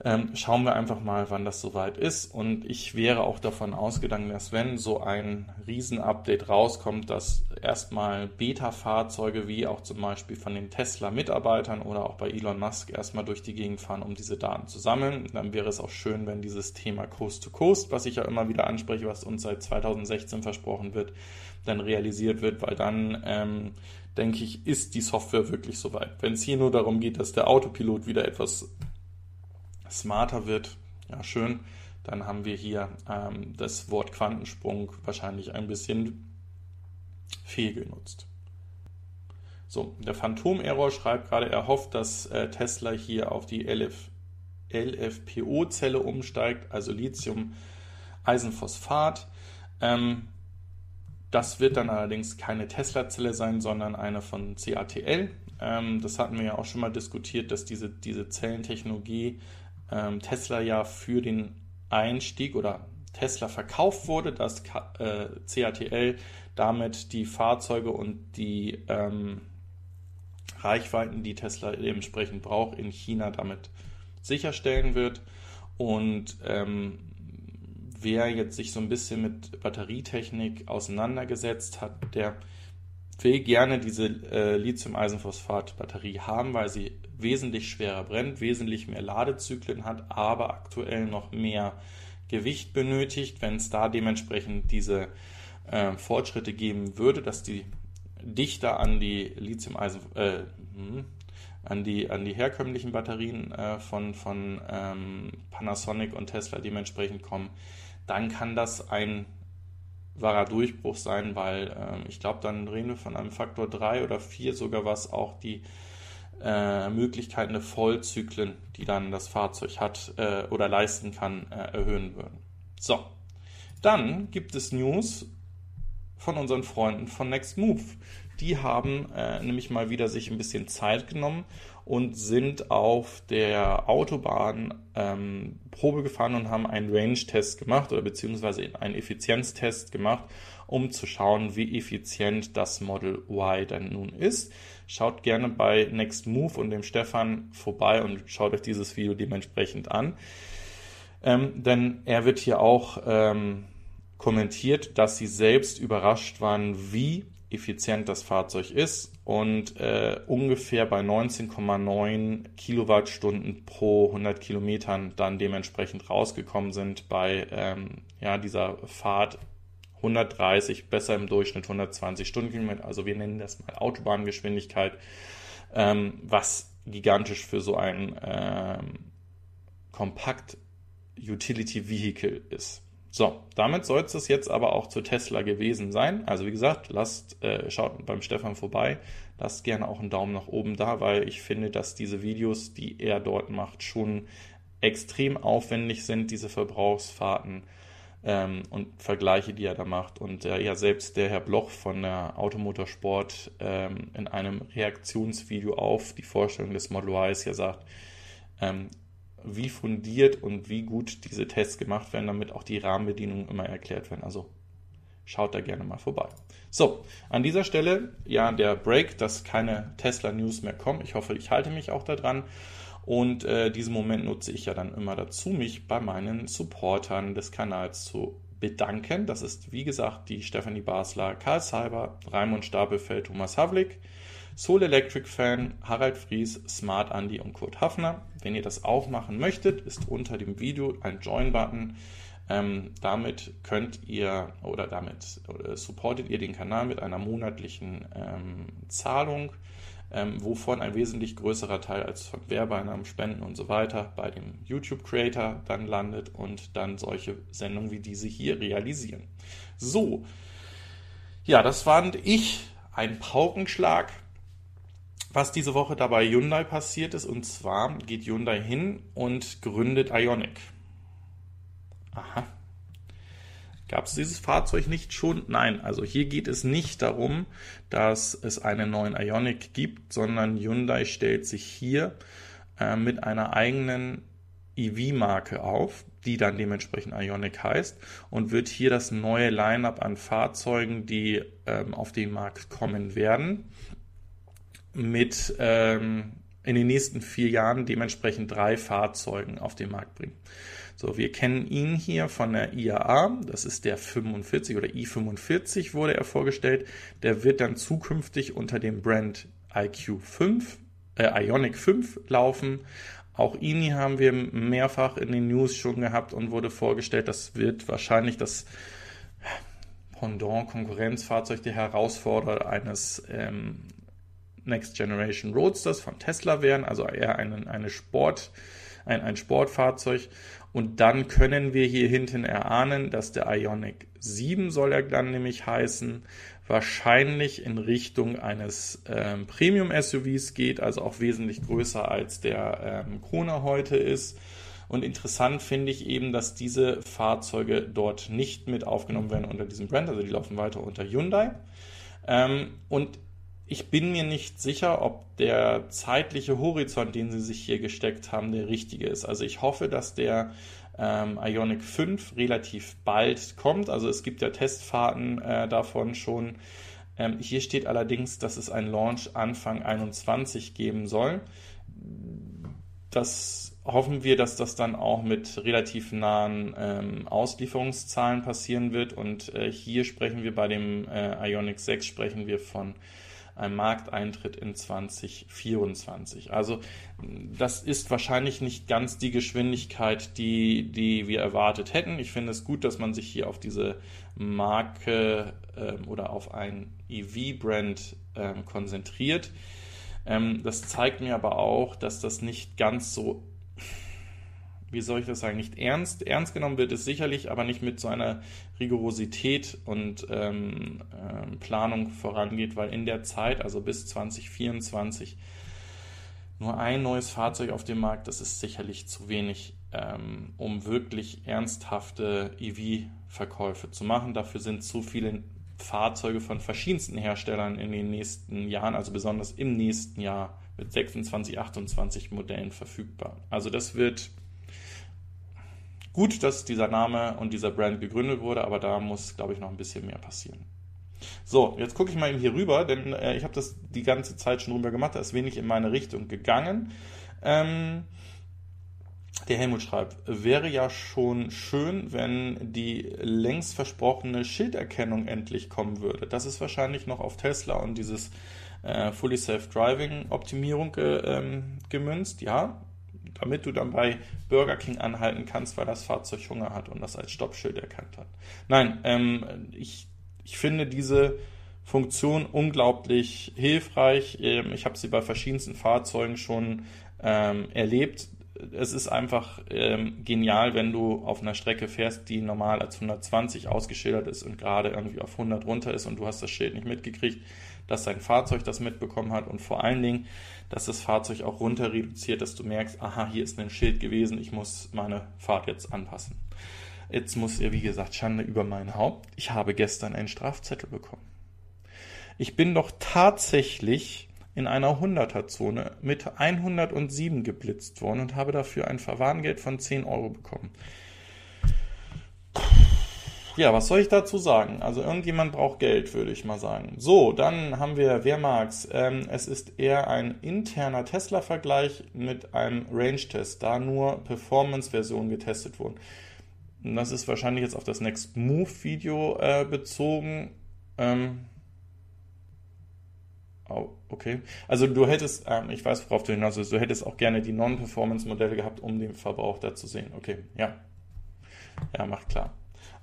Ähm, schauen wir einfach mal, wann das soweit ist. Und ich wäre auch davon ausgegangen, dass wenn so ein Riesen-Update rauskommt, dass erstmal Beta-Fahrzeuge wie auch zum Beispiel von den Tesla-Mitarbeitern oder auch bei Elon Musk erstmal durch die Gegend fahren, um diese Daten zu sammeln. Dann wäre es auch schön, wenn dieses Thema Coast-to-Coast, -Coast, was ich ja immer wieder anspreche, was uns seit 2016 versprochen wird, dann realisiert wird, weil dann ähm, denke ich, ist die Software wirklich soweit. Wenn es hier nur darum geht, dass der Autopilot wieder etwas smarter wird, ja schön, dann haben wir hier ähm, das Wort Quantensprung wahrscheinlich ein bisschen fehlgenutzt. So, der Phantom-Error schreibt gerade, er hofft, dass äh, Tesla hier auf die LF, LFPO-Zelle umsteigt, also Lithium-Eisenphosphat. Ähm, das wird dann allerdings keine Tesla-Zelle sein, sondern eine von CATL. Ähm, das hatten wir ja auch schon mal diskutiert, dass diese, diese Zellentechnologie ähm, Tesla ja für den Einstieg oder Tesla verkauft wurde, dass äh, CATL damit die Fahrzeuge und die ähm, Reichweiten, die Tesla dementsprechend braucht, in China damit sicherstellen wird. Und ähm, wer jetzt sich so ein bisschen mit Batterietechnik auseinandergesetzt hat, der will gerne diese äh, Lithium-Eisenphosphat-Batterie haben, weil sie wesentlich schwerer brennt, wesentlich mehr Ladezyklen hat, aber aktuell noch mehr Gewicht benötigt. Wenn es da dementsprechend diese äh, Fortschritte geben würde, dass die dichter an die Lithium-Eisen, äh, hm, an die, an die herkömmlichen Batterien äh, von, von ähm, Panasonic und Tesla dementsprechend kommen, dann kann das ein wahrer Durchbruch sein, weil äh, ich glaube, dann reden wir von einem Faktor 3 oder 4 sogar, was auch die äh, Möglichkeiten der Vollzyklen, die dann das Fahrzeug hat äh, oder leisten kann, äh, erhöhen würden. So, dann gibt es News von unseren Freunden von Next Move. Die haben äh, nämlich mal wieder sich ein bisschen Zeit genommen und sind auf der Autobahn ähm, Probe gefahren und haben einen Range-Test gemacht oder beziehungsweise einen Effizienztest gemacht, um zu schauen, wie effizient das Model Y dann nun ist. Schaut gerne bei Next Move und dem Stefan vorbei und schaut euch dieses Video dementsprechend an. Ähm, denn er wird hier auch ähm, kommentiert, dass sie selbst überrascht waren, wie effizient das Fahrzeug ist und äh, ungefähr bei 19,9 Kilowattstunden pro 100 Kilometern dann dementsprechend rausgekommen sind bei ähm, ja, dieser Fahrt 130, besser im Durchschnitt 120 Stundenkilometer. Also wir nennen das mal Autobahngeschwindigkeit, ähm, was gigantisch für so ein ähm, kompakt Utility Vehicle ist. So, damit soll es jetzt aber auch zu Tesla gewesen sein. Also wie gesagt, lasst, äh, schaut beim Stefan vorbei, lasst gerne auch einen Daumen nach oben da, weil ich finde, dass diese Videos, die er dort macht, schon extrem aufwendig sind, diese Verbrauchsfahrten ähm, und Vergleiche, die er da macht. Und äh, ja, selbst der Herr Bloch von der Automotorsport ähm, in einem Reaktionsvideo auf die Vorstellung des Model Y ja sagt, ähm, wie fundiert und wie gut diese Tests gemacht werden, damit auch die Rahmenbedingungen immer erklärt werden. Also schaut da gerne mal vorbei. So, an dieser Stelle ja der Break, dass keine Tesla News mehr kommen. Ich hoffe, ich halte mich auch daran. Und äh, diesen Moment nutze ich ja dann immer dazu, mich bei meinen Supportern des Kanals zu bedanken. Das ist, wie gesagt, die Stefanie Basler, Karl Seiber, Raimund Stapelfeld, Thomas Havlik. Soul Electric Fan, Harald Fries, Smart Andy und Kurt Hafner. Wenn ihr das auch machen möchtet, ist unter dem Video ein Join-Button. Ähm, damit könnt ihr oder damit oder supportet ihr den Kanal mit einer monatlichen ähm, Zahlung, ähm, wovon ein wesentlich größerer Teil als von Werbeeinnahmen, Spenden und so weiter bei dem YouTube-Creator dann landet und dann solche Sendungen wie diese hier realisieren. So, ja, das fand ich ein Paukenschlag was diese Woche dabei Hyundai passiert ist. Und zwar geht Hyundai hin und gründet Ionic. Aha. Gab es dieses Fahrzeug nicht schon? Nein, also hier geht es nicht darum, dass es einen neuen Ionic gibt, sondern Hyundai stellt sich hier äh, mit einer eigenen EV-Marke auf, die dann dementsprechend Ionic heißt und wird hier das neue Lineup an Fahrzeugen, die ähm, auf den Markt kommen werden, mit ähm, in den nächsten vier Jahren dementsprechend drei Fahrzeugen auf den Markt bringen. So, wir kennen ihn hier von der IAA, das ist der 45 oder i45 wurde er vorgestellt. Der wird dann zukünftig unter dem Brand IQ5, äh, Ionic 5 laufen. Auch ihn haben wir mehrfach in den News schon gehabt und wurde vorgestellt. Das wird wahrscheinlich das Pendant Konkurrenzfahrzeug der Herausforderer eines ähm, Next Generation Roadsters von Tesla wären, also eher eine, eine Sport, ein, ein Sportfahrzeug. Und dann können wir hier hinten erahnen, dass der Ionic 7 soll er dann nämlich heißen, wahrscheinlich in Richtung eines ähm, Premium-SUVs geht, also auch wesentlich größer als der ähm, Kona heute ist. Und interessant finde ich eben, dass diese Fahrzeuge dort nicht mit aufgenommen werden unter diesem Brand, also die laufen weiter unter Hyundai. Ähm, und ich bin mir nicht sicher, ob der zeitliche Horizont, den sie sich hier gesteckt haben, der richtige ist. Also ich hoffe, dass der ähm, Ionic 5 relativ bald kommt. Also es gibt ja Testfahrten äh, davon schon. Ähm, hier steht allerdings, dass es einen Launch Anfang 21 geben soll. Das hoffen wir, dass das dann auch mit relativ nahen ähm, Auslieferungszahlen passieren wird. Und äh, hier sprechen wir bei dem äh, Ionic 6 sprechen wir von einem Markteintritt in 2024. Also das ist wahrscheinlich nicht ganz die Geschwindigkeit, die, die wir erwartet hätten. Ich finde es gut, dass man sich hier auf diese Marke ähm, oder auf ein EV-Brand ähm, konzentriert. Ähm, das zeigt mir aber auch, dass das nicht ganz so wie soll ich das sagen, nicht ernst. Ernst genommen wird es sicherlich, aber nicht mit so einer Rigorosität und ähm, äh, Planung vorangeht, weil in der Zeit, also bis 2024, nur ein neues Fahrzeug auf dem Markt, das ist sicherlich zu wenig, ähm, um wirklich ernsthafte EV-Verkäufe zu machen. Dafür sind zu viele Fahrzeuge von verschiedensten Herstellern in den nächsten Jahren, also besonders im nächsten Jahr mit 26, 28 Modellen verfügbar. Also das wird Gut, dass dieser Name und dieser Brand gegründet wurde, aber da muss, glaube ich, noch ein bisschen mehr passieren. So, jetzt gucke ich mal eben hier rüber, denn äh, ich habe das die ganze Zeit schon rüber gemacht, da ist wenig in meine Richtung gegangen. Ähm, der Helmut schreibt, wäre ja schon schön, wenn die längst versprochene Schilderkennung endlich kommen würde. Das ist wahrscheinlich noch auf Tesla und dieses äh, Fully Self-Driving Optimierung äh, ähm, gemünzt. Ja, damit du dann bei Burger King anhalten kannst, weil das Fahrzeug Hunger hat und das als Stoppschild erkannt hat. Nein, ähm, ich, ich finde diese Funktion unglaublich hilfreich. Ähm, ich habe sie bei verschiedensten Fahrzeugen schon ähm, erlebt. Es ist einfach ähm, genial, wenn du auf einer Strecke fährst, die normal als 120 ausgeschildert ist und gerade irgendwie auf 100 runter ist und du hast das Schild nicht mitgekriegt dass dein Fahrzeug das mitbekommen hat und vor allen Dingen, dass das Fahrzeug auch runter reduziert, dass du merkst, aha, hier ist ein Schild gewesen, ich muss meine Fahrt jetzt anpassen. Jetzt muss ihr, wie gesagt, Schande über mein Haupt. Ich habe gestern einen Strafzettel bekommen. Ich bin doch tatsächlich in einer 100er-Zone mit 107 geblitzt worden und habe dafür ein Verwarngeld von 10 Euro bekommen ja, was soll ich dazu sagen? Also irgendjemand braucht Geld, würde ich mal sagen. So, dann haben wir, wer mag's? Ähm, es ist eher ein interner Tesla-Vergleich mit einem Range-Test, da nur Performance-Versionen getestet wurden. Das ist wahrscheinlich jetzt auf das Next Move-Video äh, bezogen. Ähm, okay. Also du hättest, ähm, ich weiß, worauf du hinaus willst, du hättest auch gerne die Non-Performance-Modelle gehabt, um den Verbrauch da zu sehen. Okay, ja. Ja, macht klar.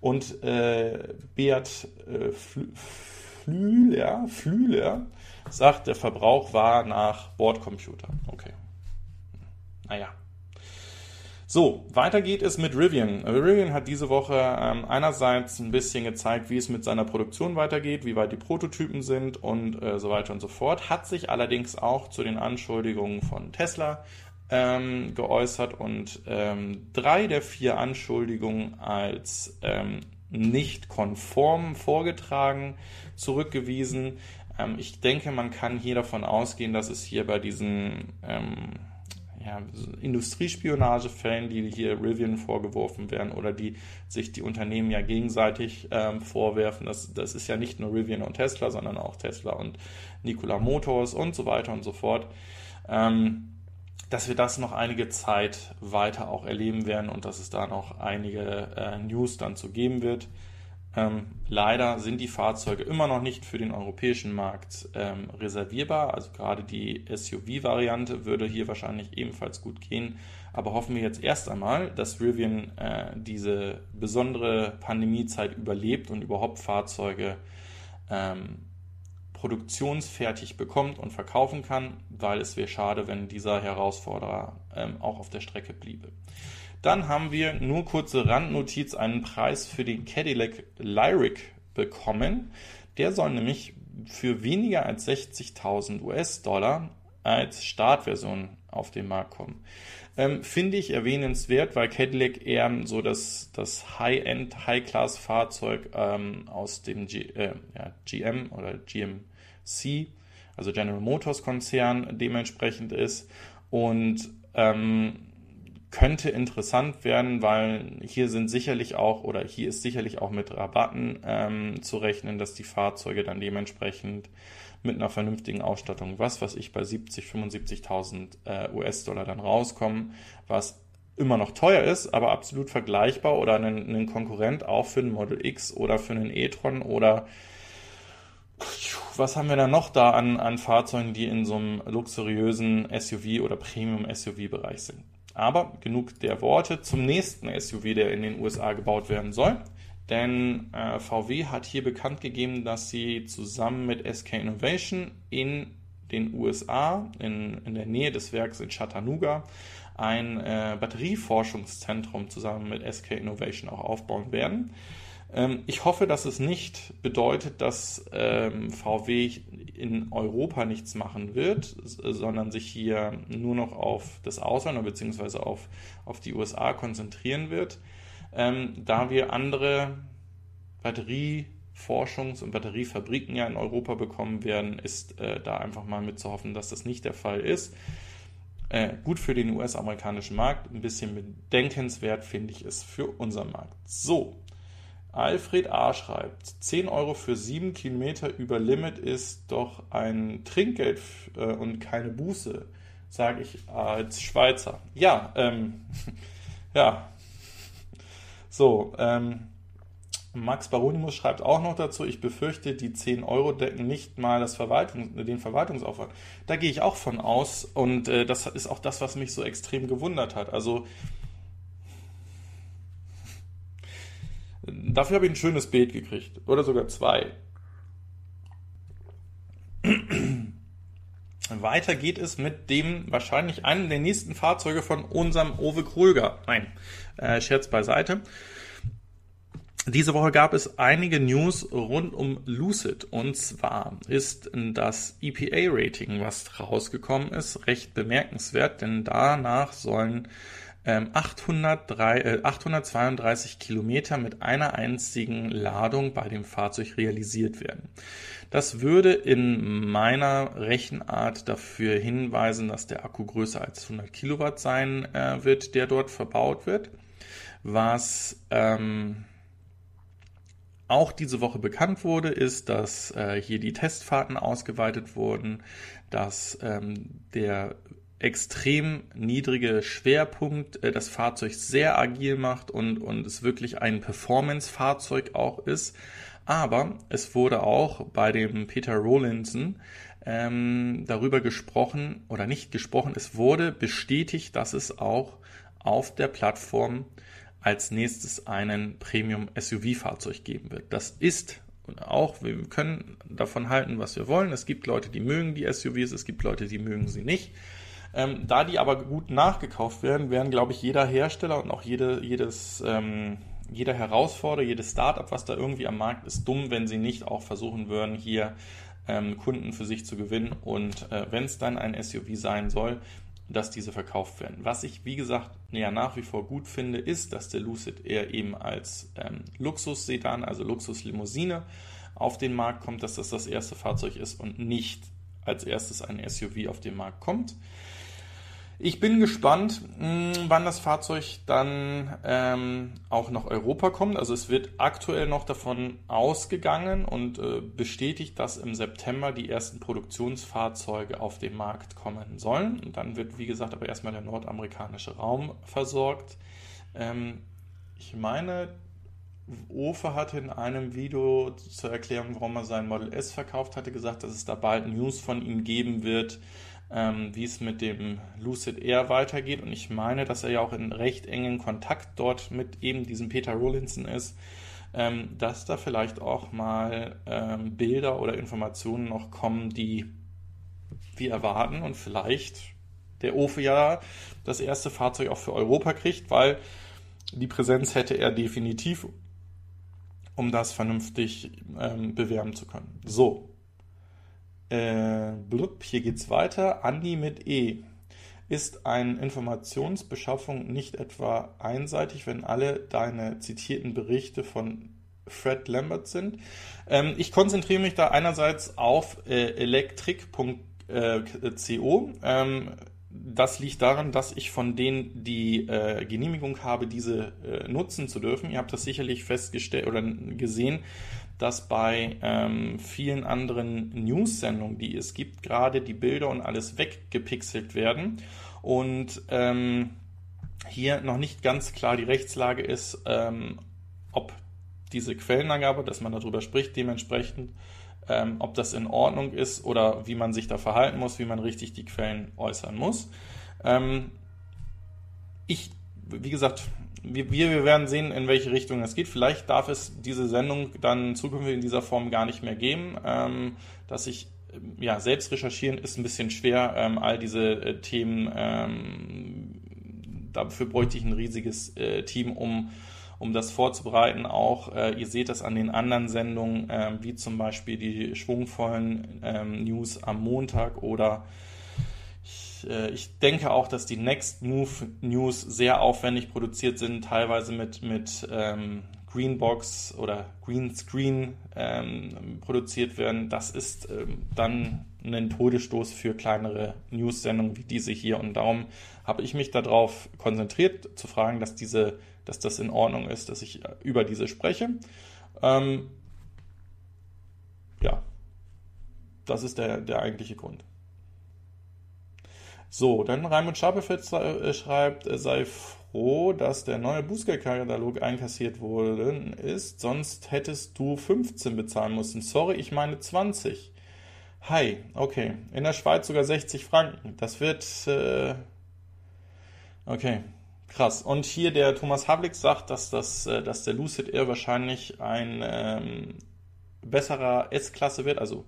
Und äh, Beat äh, Flühler, Flühler sagt, der Verbrauch war nach Bordcomputer. Okay. Naja. So, weiter geht es mit Rivian. Rivian hat diese Woche ähm, einerseits ein bisschen gezeigt, wie es mit seiner Produktion weitergeht, wie weit die Prototypen sind und äh, so weiter und so fort, hat sich allerdings auch zu den Anschuldigungen von Tesla ähm, geäußert und ähm, drei der vier Anschuldigungen als ähm, nicht konform vorgetragen, zurückgewiesen. Ähm, ich denke, man kann hier davon ausgehen, dass es hier bei diesen ähm, ja, Industriespionagefällen, die hier Rivian vorgeworfen werden oder die sich die Unternehmen ja gegenseitig ähm, vorwerfen. Das, das ist ja nicht nur Rivian und Tesla, sondern auch Tesla und Nikola Motors und so weiter und so fort. Ähm, dass wir das noch einige Zeit weiter auch erleben werden und dass es da noch einige äh, News dann zu geben wird. Ähm, leider sind die Fahrzeuge immer noch nicht für den europäischen Markt ähm, reservierbar. Also gerade die SUV-Variante würde hier wahrscheinlich ebenfalls gut gehen. Aber hoffen wir jetzt erst einmal, dass Rivian äh, diese besondere Pandemiezeit überlebt und überhaupt Fahrzeuge ähm, produktionsfertig bekommt und verkaufen kann, weil es wäre schade, wenn dieser Herausforderer ähm, auch auf der Strecke bliebe. Dann haben wir nur kurze Randnotiz einen Preis für den Cadillac Lyric bekommen. Der soll nämlich für weniger als 60.000 US-Dollar als Startversion auf den Markt kommen. Ähm, Finde ich erwähnenswert, weil Cadillac eher so das, das High-End, High-Class-Fahrzeug ähm, aus dem G, äh, ja, GM oder GMC, also General Motors Konzern, dementsprechend ist. Und ähm, könnte interessant werden, weil hier sind sicherlich auch oder hier ist sicherlich auch mit Rabatten ähm, zu rechnen, dass die Fahrzeuge dann dementsprechend mit einer vernünftigen Ausstattung, was was ich bei 70, 75.000 äh, US-Dollar dann rauskommen, was immer noch teuer ist, aber absolut vergleichbar oder ein, ein Konkurrent auch für einen Model X oder für einen e-tron oder was haben wir da noch da an, an Fahrzeugen, die in so einem luxuriösen SUV oder Premium-SUV-Bereich sind? Aber genug der Worte zum nächsten SUV, der in den USA gebaut werden soll. Denn äh, VW hat hier bekannt gegeben, dass sie zusammen mit SK Innovation in den USA, in, in der Nähe des Werks in Chattanooga, ein äh, Batterieforschungszentrum zusammen mit SK Innovation auch aufbauen werden. Ähm, ich hoffe, dass es nicht bedeutet, dass ähm, VW in Europa nichts machen wird, sondern sich hier nur noch auf das Ausland bzw. Auf, auf die USA konzentrieren wird, ähm, da wir andere Batterieforschungs- und Batteriefabriken ja in Europa bekommen werden, ist äh, da einfach mal mit zu hoffen, dass das nicht der Fall ist. Äh, gut für den US-amerikanischen Markt, ein bisschen bedenkenswert finde ich es für unseren Markt. So, Alfred A. schreibt, 10 Euro für 7 Kilometer über Limit ist doch ein Trinkgeld äh, und keine Buße, sage ich als Schweizer. Ja, ähm, (laughs) ja. So, ähm, Max Baronimus schreibt auch noch dazu, ich befürchte, die 10 Euro decken nicht mal das Verwaltung, den Verwaltungsaufwand. Da gehe ich auch von aus und äh, das ist auch das, was mich so extrem gewundert hat. Also Dafür habe ich ein schönes Bild gekriegt. Oder sogar zwei. Weiter geht es mit dem wahrscheinlich einem der nächsten Fahrzeuge von unserem Owe Kröger. Nein, äh, Scherz beiseite. Diese Woche gab es einige News rund um Lucid. Und zwar ist das EPA-Rating, was rausgekommen ist, recht bemerkenswert, denn danach sollen 803, äh, 832 Kilometer mit einer einzigen Ladung bei dem Fahrzeug realisiert werden. Das würde in meiner Rechenart dafür hinweisen, dass der Akku größer als 100 Kilowatt sein äh, wird, der dort verbaut wird. Was ähm, auch diese Woche bekannt wurde, ist, dass äh, hier die Testfahrten ausgeweitet wurden, dass ähm, der extrem niedrige Schwerpunkt äh, das Fahrzeug sehr agil macht und, und es wirklich ein Performance-Fahrzeug auch ist. Aber es wurde auch bei dem Peter Rollinson ähm, darüber gesprochen oder nicht gesprochen, es wurde bestätigt, dass es auch auf der Plattform als nächstes einen Premium-SUV-Fahrzeug geben wird. Das ist auch, wir können davon halten, was wir wollen. Es gibt Leute, die mögen die SUVs, es gibt Leute, die mögen sie nicht. Ähm, da die aber gut nachgekauft werden, werden, glaube ich, jeder Hersteller und auch jede, jedes, ähm, jeder Herausforderer, jedes Startup, was da irgendwie am Markt ist, dumm, wenn sie nicht auch versuchen würden, hier ähm, Kunden für sich zu gewinnen. Und äh, wenn es dann ein SUV sein soll, dass diese verkauft werden. Was ich, wie gesagt, ja, nach wie vor gut finde, ist, dass der Lucid eher eben als ähm, Luxussedan, also Luxuslimousine, auf den Markt kommt, dass das das erste Fahrzeug ist und nicht als erstes ein SUV auf den Markt kommt. Ich bin gespannt, hm, wann das Fahrzeug dann ähm, auch nach Europa kommt. Also es wird aktuell noch davon ausgegangen und äh, bestätigt, dass im September die ersten Produktionsfahrzeuge auf den Markt kommen sollen. Und dann wird, wie gesagt, aber erstmal der nordamerikanische Raum versorgt. Ähm, ich meine, Ofe hatte in einem Video zur Erklärung, warum er sein Model S verkauft hatte, gesagt, dass es da bald News von ihm geben wird ähm, wie es mit dem Lucid Air weitergeht. Und ich meine, dass er ja auch in recht engen Kontakt dort mit eben diesem Peter Rollinson ist. ähm, dass da vielleicht auch mal ähm, Bilder oder Informationen noch kommen, die wir erwarten und vielleicht der Ofe ja das erste Fahrzeug auch für Europa kriegt, weil die Präsenz hätte er definitiv, um das vernünftig ähm, bewerben zu können. So. Äh, blub, hier geht's weiter. Andi mit E. Ist eine Informationsbeschaffung nicht etwa einseitig, wenn alle deine zitierten Berichte von Fred Lambert sind? Ähm, ich konzentriere mich da einerseits auf äh, elektrik.co. Ähm, das liegt daran, dass ich von denen die äh, Genehmigung habe, diese äh, nutzen zu dürfen. Ihr habt das sicherlich festgestellt oder gesehen, dass bei ähm, vielen anderen News-Sendungen, die es gibt, gerade die Bilder und alles weggepixelt werden und ähm, hier noch nicht ganz klar die Rechtslage ist, ähm, ob diese Quellenangabe, dass man darüber spricht, dementsprechend ähm, ob das in Ordnung ist oder wie man sich da verhalten muss, wie man richtig die Quellen äußern muss. Ähm, ich, wie gesagt, wir, wir werden sehen, in welche Richtung es geht. Vielleicht darf es diese Sendung dann zukünftig in dieser Form gar nicht mehr geben, ähm, dass ich ja, selbst recherchieren ist ein bisschen schwer, ähm, all diese äh, Themen, ähm, dafür bräuchte ich ein riesiges äh, Team, um um das vorzubereiten. Auch äh, ihr seht das an den anderen Sendungen, äh, wie zum Beispiel die schwungvollen ähm, News am Montag oder ich, äh, ich, denke auch, dass die Next Move News sehr aufwendig produziert sind, teilweise mit, mit ähm, Greenbox oder Greenscreen ähm, produziert werden. Das ist ähm, dann ein Todesstoß für kleinere News-Sendungen wie diese hier. Und darum habe ich mich darauf konzentriert, zu fragen, dass diese dass das in Ordnung ist, dass ich äh, über diese spreche. Ähm, ja, das ist der, der eigentliche Grund. So, dann Raimund Schabefeld äh, schreibt, er sei froh, dass der neue Bußgeldkatalog einkassiert worden ist, sonst hättest du 15 bezahlen müssen. Sorry, ich meine 20. Hi, okay. In der Schweiz sogar 60 Franken. Das wird. Äh, okay, Krass. Und hier der Thomas Havlik sagt, dass, das, äh, dass der Lucid Air wahrscheinlich ein ähm, besserer S-Klasse wird. Also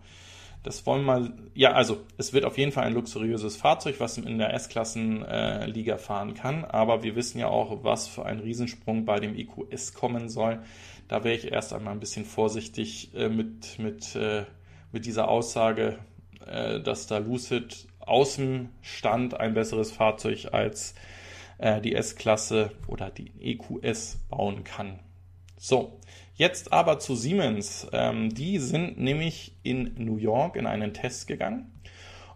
das wollen wir mal. Ja, also es wird auf jeden Fall ein luxuriöses Fahrzeug, was in der S-Klassen-Liga äh, fahren kann. Aber wir wissen ja auch, was für ein Riesensprung bei dem EQS kommen soll. Da wäre ich erst einmal ein bisschen vorsichtig äh, mit, mit, äh, mit dieser Aussage, äh, dass da Lucid außen stand ein besseres Fahrzeug als äh, die S-Klasse oder die EQS bauen kann. So, jetzt aber zu Siemens. Ähm, die sind nämlich in New York in einen Test gegangen,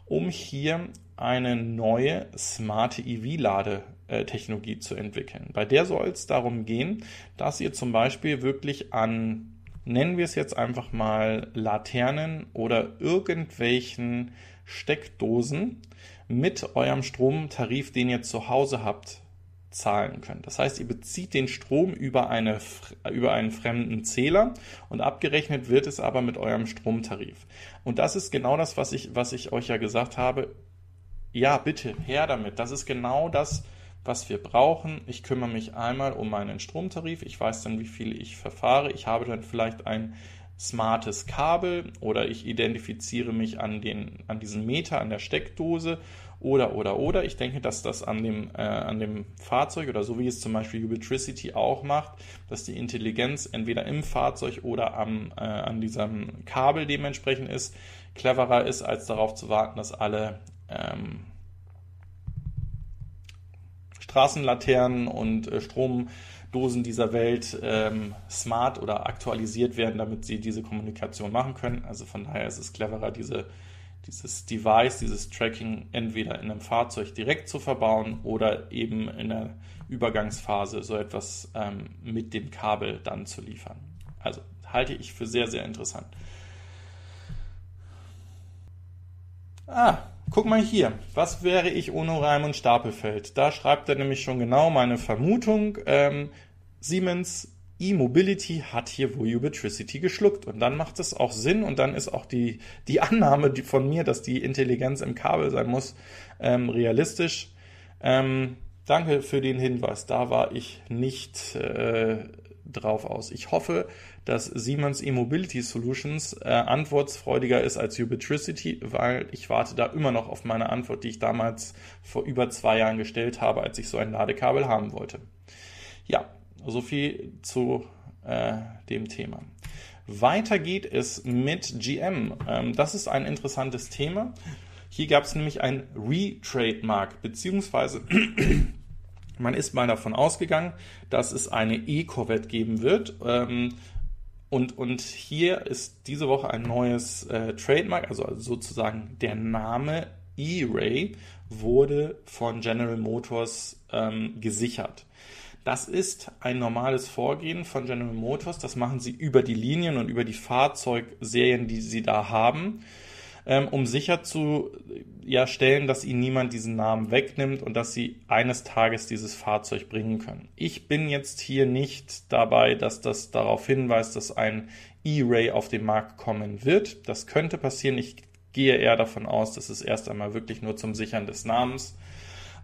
um hier eine neue smarte EV-Ladetechnologie zu entwickeln. Bei der soll es darum gehen, dass ihr zum Beispiel wirklich an, nennen wir es jetzt einfach mal Laternen oder irgendwelchen Steckdosen mit eurem Stromtarif, den ihr zu Hause habt, zahlen könnt. Das heißt, ihr bezieht den Strom über, eine, über einen fremden Zähler und abgerechnet wird es aber mit eurem Stromtarif. Und das ist genau das, was ich, was ich euch ja gesagt habe. Ja, bitte, her damit. Das ist genau das, was wir brauchen. Ich kümmere mich einmal um meinen Stromtarif. Ich weiß dann, wie viel ich verfahre. Ich habe dann vielleicht ein smartes Kabel oder ich identifiziere mich an, den, an diesen Meter an der Steckdose oder, oder, oder. Ich denke, dass das an dem, äh, an dem Fahrzeug oder so wie es zum Beispiel Ubitricity auch macht, dass die Intelligenz entweder im Fahrzeug oder am, äh, an diesem Kabel dementsprechend ist, cleverer ist, als darauf zu warten, dass alle ähm, Straßenlaternen und äh, Strom Dosen dieser Welt ähm, smart oder aktualisiert werden, damit sie diese Kommunikation machen können. Also von daher ist es cleverer, diese, dieses Device, dieses Tracking entweder in einem Fahrzeug direkt zu verbauen oder eben in der Übergangsphase so etwas ähm, mit dem Kabel dann zu liefern. Also halte ich für sehr, sehr interessant. Ah, guck mal hier. Was wäre ich ohne Raimund Stapelfeld? Da schreibt er nämlich schon genau meine Vermutung. Ähm, Siemens E-Mobility hat hier wohl Ubitricity geschluckt. Und dann macht es auch Sinn und dann ist auch die, die Annahme von mir, dass die Intelligenz im Kabel sein muss, ähm, realistisch. Ähm, danke für den Hinweis. Da war ich nicht äh, drauf aus. Ich hoffe, dass Siemens E-Mobility Solutions äh, antwortfreudiger ist als Ubitricity, weil ich warte da immer noch auf meine Antwort, die ich damals vor über zwei Jahren gestellt habe, als ich so ein Ladekabel haben wollte. Ja, so viel zu äh, dem Thema. Weiter geht es mit GM. Ähm, das ist ein interessantes Thema. Hier gab es nämlich ein Retrademark, beziehungsweise (clears throat) man ist mal davon ausgegangen, dass es eine E-Corvette geben wird. Ähm, und, und hier ist diese Woche ein neues äh, Trademark, also sozusagen der Name E-Ray wurde von General Motors ähm, gesichert. Das ist ein normales Vorgehen von General Motors. Das machen sie über die Linien und über die Fahrzeugserien, die sie da haben, ähm, um sicher zu ja, dass ihnen niemand diesen Namen wegnimmt und dass sie eines Tages dieses Fahrzeug bringen können. Ich bin jetzt hier nicht dabei, dass das darauf hinweist, dass ein E-Ray auf den Markt kommen wird. Das könnte passieren. Ich gehe eher davon aus, dass es erst einmal wirklich nur zum Sichern des Namens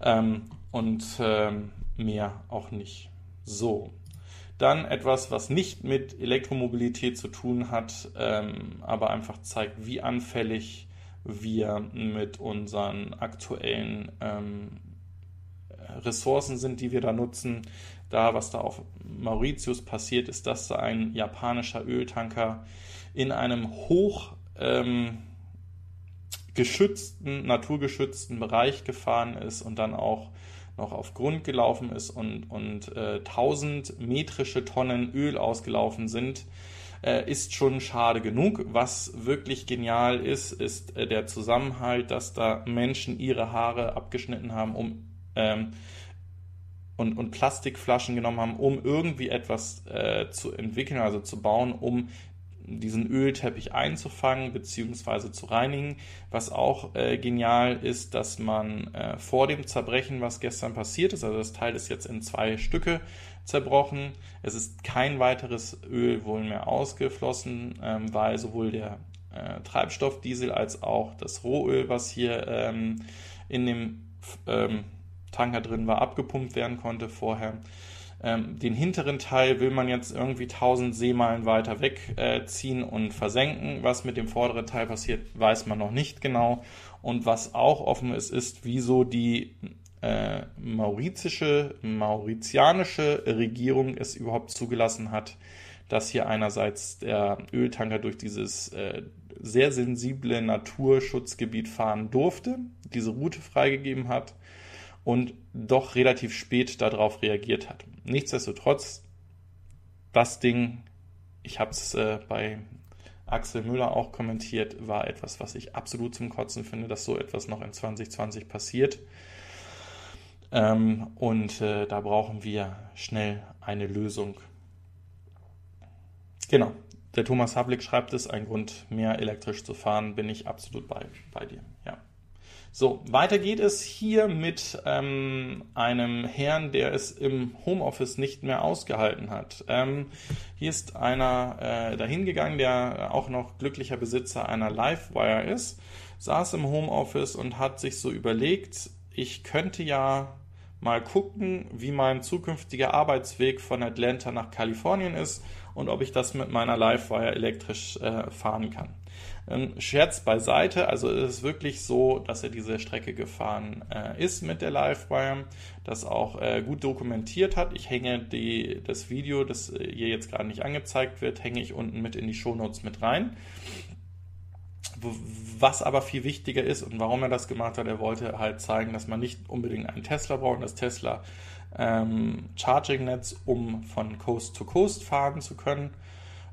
ähm, und ähm, mehr auch nicht. So. Dann etwas, was nicht mit Elektromobilität zu tun hat, ähm, aber einfach zeigt, wie anfällig wir mit unseren aktuellen ähm, Ressourcen sind, die wir da nutzen. Da, was da auf Mauritius passiert, ist, dass da ein japanischer Öltanker in einem hoch ähm, geschützten, naturgeschützten Bereich gefahren ist und dann auch noch auf Grund gelaufen ist und, und äh, 1000 metrische Tonnen Öl ausgelaufen sind, äh, ist schon schade genug. Was wirklich genial ist, ist äh, der Zusammenhalt, dass da Menschen ihre Haare abgeschnitten haben, um ähm, und, und Plastikflaschen genommen haben, um irgendwie etwas äh, zu entwickeln, also zu bauen, um diesen Ölteppich einzufangen bzw. zu reinigen. Was auch äh, genial ist, dass man äh, vor dem Zerbrechen, was gestern passiert ist, also das Teil ist jetzt in zwei Stücke zerbrochen, es ist kein weiteres Öl wohl mehr ausgeflossen, ähm, weil sowohl der äh, Treibstoffdiesel als auch das Rohöl, was hier ähm, in dem ähm, Tanker drin war, abgepumpt werden konnte vorher. Ähm, den hinteren Teil will man jetzt irgendwie 1000 Seemeilen weiter wegziehen äh, und versenken. Was mit dem vorderen Teil passiert, weiß man noch nicht genau. Und was auch offen ist, ist, wieso die äh, mauritische, mauritianische Regierung es überhaupt zugelassen hat, dass hier einerseits der Öltanker durch dieses äh, sehr sensible Naturschutzgebiet fahren durfte, diese Route freigegeben hat und doch relativ spät darauf reagiert hat. Nichtsdestotrotz, das Ding, ich habe es äh, bei Axel Müller auch kommentiert, war etwas, was ich absolut zum Kotzen finde, dass so etwas noch in 2020 passiert. Ähm, und äh, da brauchen wir schnell eine Lösung. Genau, der Thomas Havlik schreibt es, ein Grund mehr elektrisch zu fahren, bin ich absolut bei, bei dir. Ja. So, weiter geht es hier mit ähm, einem Herrn, der es im Homeoffice nicht mehr ausgehalten hat. Ähm, hier ist einer äh, dahingegangen, der auch noch glücklicher Besitzer einer Livewire ist, saß im Homeoffice und hat sich so überlegt, ich könnte ja mal gucken, wie mein zukünftiger Arbeitsweg von Atlanta nach Kalifornien ist und ob ich das mit meiner Livewire elektrisch äh, fahren kann. Ähm, Scherz beiseite, also es ist wirklich so, dass er diese Strecke gefahren äh, ist mit der Livewire, das auch äh, gut dokumentiert hat. Ich hänge die, das Video, das äh, hier jetzt gerade nicht angezeigt wird, hänge ich unten mit in die Shownotes mit rein. Was aber viel wichtiger ist und warum er das gemacht hat, er wollte halt zeigen, dass man nicht unbedingt einen Tesla braucht, das Tesla ähm, Charging-Netz, um von Coast to Coast fahren zu können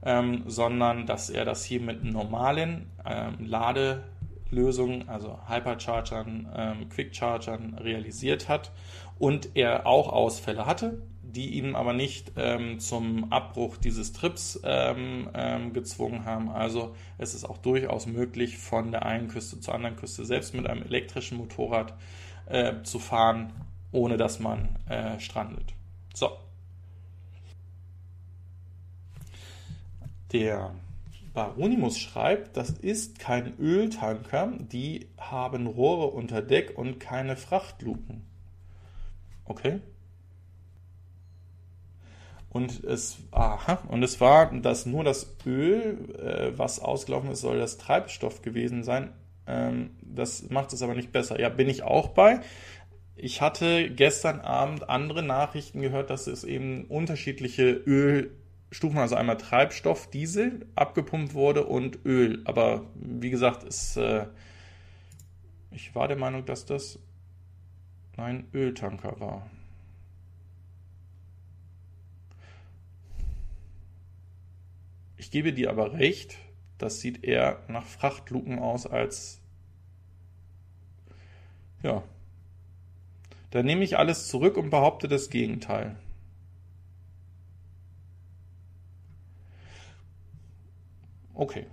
ähm, sondern dass er das hier mit normalen ähm, Ladelösungen, also Hyperchargern, ähm, Quickchargern realisiert hat und er auch Ausfälle hatte, die ihn aber nicht ähm, zum Abbruch dieses Trips ähm, ähm, gezwungen haben. Also es ist auch durchaus möglich, von der einen Küste zur anderen Küste selbst mit einem elektrischen Motorrad äh, zu fahren, ohne dass man äh, strandet. So, Der Baronimus schreibt, das ist kein Öltanker, die haben Rohre unter Deck und keine Frachtluken. Okay. Und es, aha, und es war das, nur das Öl, äh, was ausgelaufen ist, soll das Treibstoff gewesen sein. Ähm, das macht es aber nicht besser. Ja, bin ich auch bei. Ich hatte gestern Abend andere Nachrichten gehört, dass es eben unterschiedliche Ölstufen, also einmal Treibstoff, Diesel abgepumpt wurde und Öl. Aber wie gesagt, ist, äh, ich war der Meinung, dass das ein Öltanker war. Ich gebe dir aber recht, das sieht eher nach Frachtluken aus als. Ja. Dann nehme ich alles zurück und behaupte das Gegenteil. Okay.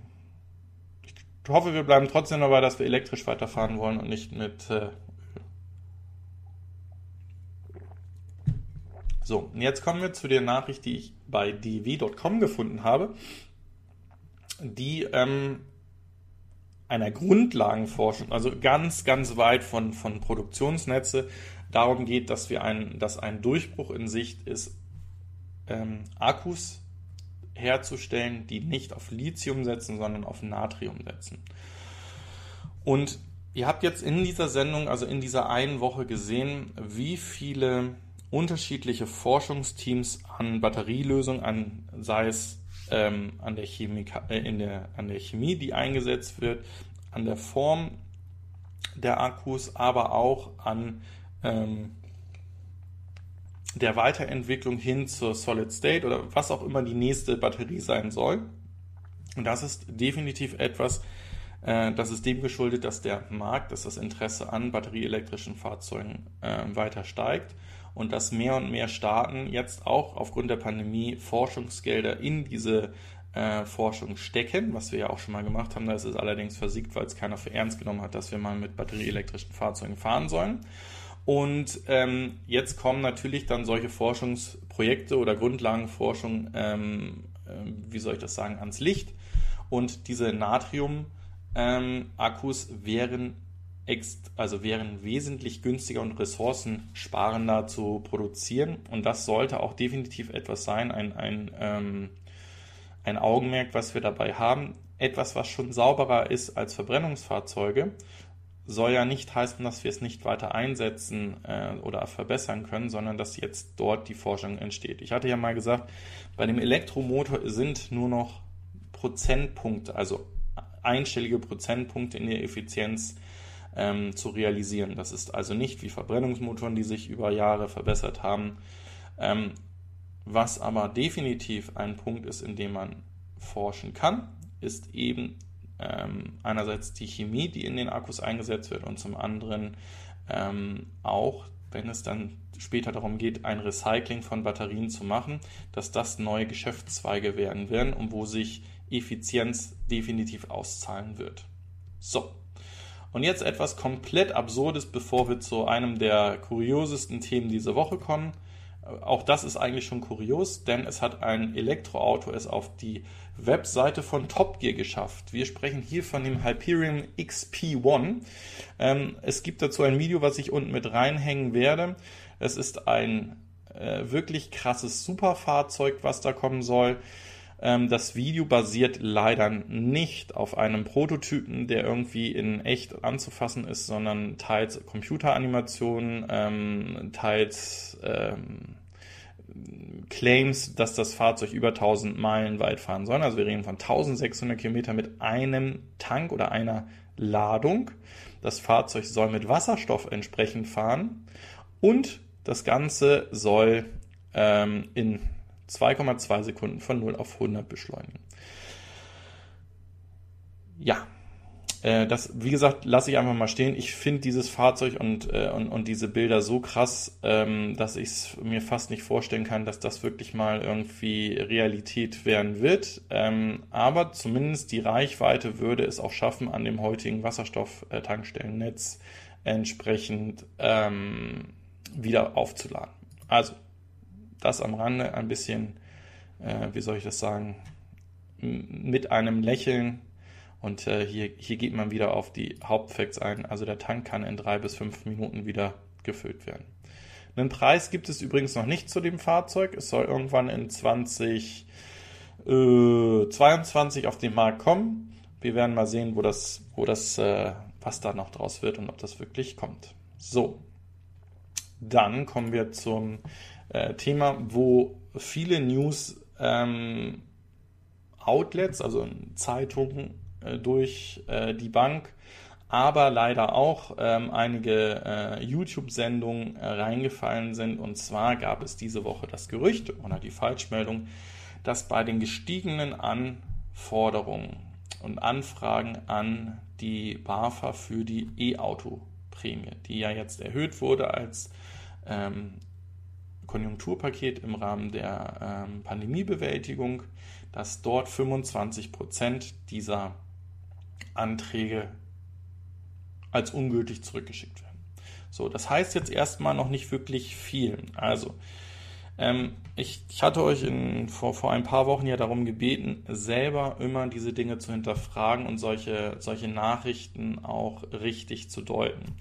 Ich hoffe, wir bleiben trotzdem dabei, dass wir elektrisch weiterfahren wollen und nicht mit äh, So, jetzt kommen wir zu der Nachricht, die ich bei dw.com gefunden habe, die ähm, einer Grundlagenforschung, also ganz, ganz weit von, von Produktionsnetze, darum geht, dass wir ein, dass ein Durchbruch in Sicht ist, ähm, Akkus herzustellen, die nicht auf Lithium setzen, sondern auf Natrium setzen. Und ihr habt jetzt in dieser Sendung, also in dieser einen Woche gesehen, wie viele unterschiedliche Forschungsteams an Batterielösungen, an, sei es ähm, an, der Chemie, äh, in der, an der Chemie, die eingesetzt wird, an der Form der Akkus, aber auch an ähm, der Weiterentwicklung hin zur Solid State oder was auch immer die nächste Batterie sein soll. Und das ist definitiv etwas, äh, das ist dem geschuldet, dass der Markt, dass das Interesse an batterieelektrischen Fahrzeugen äh, weiter steigt und dass mehr und mehr Staaten jetzt auch aufgrund der Pandemie Forschungsgelder in diese äh, Forschung stecken, was wir ja auch schon mal gemacht haben. Da ist es allerdings versiegt, weil es keiner für ernst genommen hat, dass wir mal mit batterieelektrischen Fahrzeugen fahren sollen. Und ähm, jetzt kommen natürlich dann solche Forschungsprojekte oder Grundlagenforschung, ähm, äh, wie soll ich das sagen, ans Licht. Und diese Natrium-Akkus ähm, wären also wären wesentlich günstiger und ressourcensparender zu produzieren. Und das sollte auch definitiv etwas sein, ein, ein, ähm, ein Augenmerk, was wir dabei haben. Etwas, was schon sauberer ist als Verbrennungsfahrzeuge, soll ja nicht heißen, dass wir es nicht weiter einsetzen äh, oder verbessern können, sondern dass jetzt dort die Forschung entsteht. Ich hatte ja mal gesagt, bei dem Elektromotor sind nur noch Prozentpunkte, also einstellige Prozentpunkte in der Effizienz ähm, zu realisieren. Das ist also nicht wie Verbrennungsmotoren, die sich über Jahre verbessert haben. Ähm, was aber definitiv ein Punkt ist, in dem man forschen kann, ist eben ähm, einerseits die Chemie, die in den Akkus eingesetzt wird und zum anderen ähm, auch, wenn es dann später darum geht, ein Recycling von Batterien zu machen, dass das neue Geschäftszweige werden werden und wo sich Effizienz definitiv auszahlen wird. So, und jetzt etwas komplett Absurdes, bevor wir zu einem der kuriosesten Themen dieser Woche kommen. Auch das ist eigentlich schon kurios, denn es hat ein Elektroauto es auf die Webseite von Top Gear geschafft. Wir sprechen hier von dem Hyperion XP1. Ähm, es gibt dazu ein Video, was ich unten mit reinhängen werde. Es ist ein äh, wirklich krasses Superfahrzeug, was da kommen soll. Ähm, das Video basiert leider nicht auf einem Prototypen, der irgendwie in echt anzufassen ist, sondern teils Computeranimationen, ähm, teils ähm, Claims, dass das Fahrzeug über 1000 Meilen weit fahren soll. Also wir reden von 1600 Kilometer mit einem Tank oder einer Ladung. Das Fahrzeug soll mit Wasserstoff entsprechend fahren und das Ganze soll ähm, in 2,2 Sekunden von 0 auf 100 beschleunigen. Ja, äh, das, wie gesagt, lasse ich einfach mal stehen. Ich finde dieses Fahrzeug und, äh, und, und diese Bilder so krass, ähm, dass ich es mir fast nicht vorstellen kann, dass das wirklich mal irgendwie Realität werden wird. Ähm, aber zumindest die Reichweite würde es auch schaffen, an dem heutigen Wasserstofftankstellennetz entsprechend ähm, wieder aufzuladen. Also, das am Rande ein bisschen, äh, wie soll ich das sagen, mit einem Lächeln. Und äh, hier, hier geht man wieder auf die Hauptfacts ein. Also der Tank kann in drei bis fünf Minuten wieder gefüllt werden. Einen Preis gibt es übrigens noch nicht zu dem Fahrzeug. Es soll irgendwann in 2022 auf den Markt kommen. Wir werden mal sehen, wo das, wo das, äh, was da noch draus wird und ob das wirklich kommt. So, dann kommen wir zum äh, Thema, wo viele News ähm, Outlets, also Zeitungen äh, durch äh, die Bank, aber leider auch ähm, einige äh, YouTube-Sendungen äh, reingefallen sind. Und zwar gab es diese Woche das Gerücht oder die Falschmeldung, dass bei den gestiegenen Anforderungen und Anfragen an die BAFA für die E-Auto-Prämie, die ja jetzt erhöht wurde als ähm, Konjunkturpaket im Rahmen der ähm, Pandemiebewältigung, dass dort 25 Prozent dieser Anträge als ungültig zurückgeschickt werden. So, das heißt jetzt erstmal noch nicht wirklich viel. Also, ähm, ich, ich, hatte euch in, vor, vor ein paar Wochen ja darum gebeten, selber immer diese Dinge zu hinterfragen und solche, solche Nachrichten auch richtig zu deuten.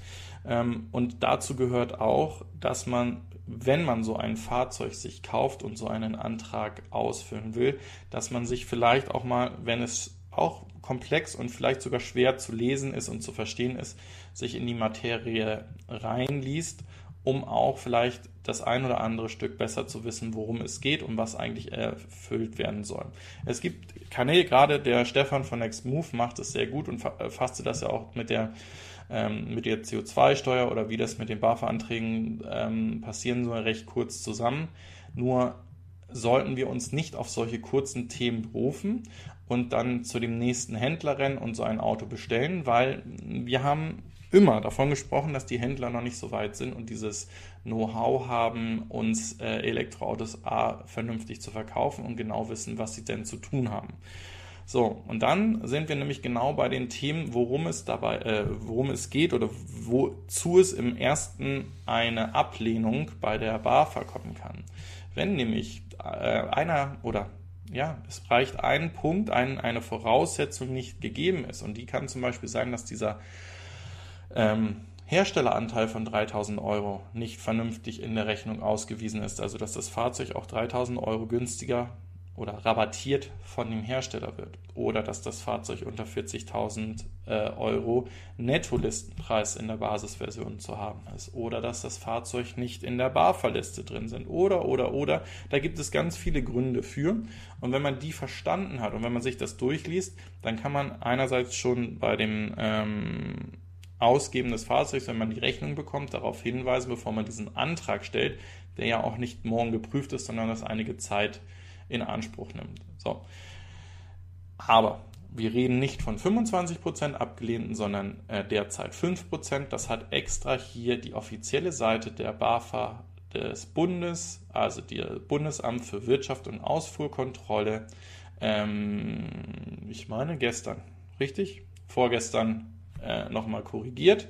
Ähm, und dazu gehört auch, dass man, wenn man so ein Fahrzeug sich kauft und so einen Antrag ausfüllen will, dass man sich vielleicht auch mal, wenn es auch komplex und vielleicht sogar schwer zu lesen ist und zu verstehen ist, sich in die Materie reinliest, um auch vielleicht das ein oder andere Stück besser zu wissen, worum es geht und was eigentlich erfüllt werden soll. Es gibt Kanäle, gerade der Stefan von Next Move macht es sehr gut und fasste das ja auch mit der ähm, mit der CO2-Steuer oder wie das mit den BAFA-Anträgen ähm, passieren soll, recht kurz zusammen. Nur sollten wir uns nicht auf solche kurzen Themen berufen und dann zu dem nächsten Händler rennen und so ein Auto bestellen, weil wir haben immer davon gesprochen, dass die Händler noch nicht so weit sind und dieses Know-how haben, uns äh, Elektroautos A vernünftig zu verkaufen und genau wissen, was sie denn zu tun haben. So, und dann sind wir nämlich genau bei den Themen, worum es dabei, äh, worum es geht oder wozu es im ersten eine Ablehnung bei der BAFA kommen kann. Wenn nämlich äh, einer oder ja, es reicht ein Punkt, ein, eine Voraussetzung nicht gegeben ist. Und die kann zum Beispiel sein, dass dieser ähm, Herstelleranteil von 3000 Euro nicht vernünftig in der Rechnung ausgewiesen ist. Also dass das Fahrzeug auch 3000 Euro günstiger oder rabattiert von dem Hersteller wird. Oder dass das Fahrzeug unter 40.000 äh, Euro Nettolistenpreis in der Basisversion zu haben ist. Oder dass das Fahrzeug nicht in der BAFA-Liste drin sind. Oder oder oder. Da gibt es ganz viele Gründe für. Und wenn man die verstanden hat und wenn man sich das durchliest, dann kann man einerseits schon bei dem ähm, Ausgeben des Fahrzeugs, wenn man die Rechnung bekommt, darauf hinweisen, bevor man diesen Antrag stellt, der ja auch nicht morgen geprüft ist, sondern das einige Zeit in Anspruch nimmt. So. Aber wir reden nicht von 25% abgelehnten, sondern äh, derzeit 5%. Das hat extra hier die offizielle Seite der BAFA des Bundes, also das Bundesamt für Wirtschaft und Ausfuhrkontrolle, ähm, ich meine gestern, richtig? Vorgestern äh, nochmal korrigiert.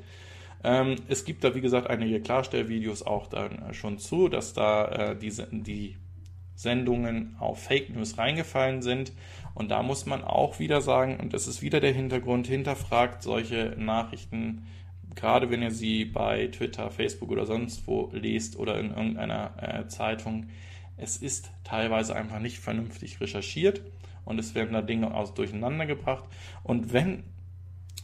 Ähm, es gibt da, wie gesagt, einige Klarstellvideos auch dann schon zu, dass da äh, diese, die Sendungen auf Fake News reingefallen sind. Und da muss man auch wieder sagen, und das ist wieder der Hintergrund, hinterfragt solche Nachrichten, gerade wenn ihr sie bei Twitter, Facebook oder sonst wo lest oder in irgendeiner äh, Zeitung. Es ist teilweise einfach nicht vernünftig recherchiert und es werden da Dinge aus durcheinander gebracht. Und wenn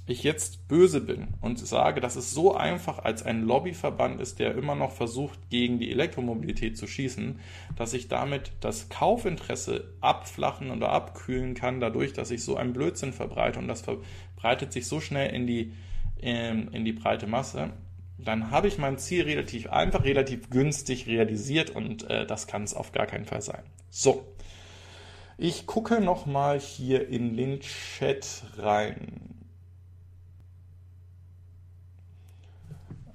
ich jetzt böse bin und sage, dass es so einfach als ein Lobbyverband ist, der immer noch versucht, gegen die Elektromobilität zu schießen, dass ich damit das Kaufinteresse abflachen oder abkühlen kann, dadurch, dass ich so einen Blödsinn verbreite und das verbreitet sich so schnell in die, ähm, in die breite Masse, dann habe ich mein Ziel relativ einfach, relativ günstig realisiert und äh, das kann es auf gar keinen Fall sein. So. Ich gucke nochmal hier in den Chat rein.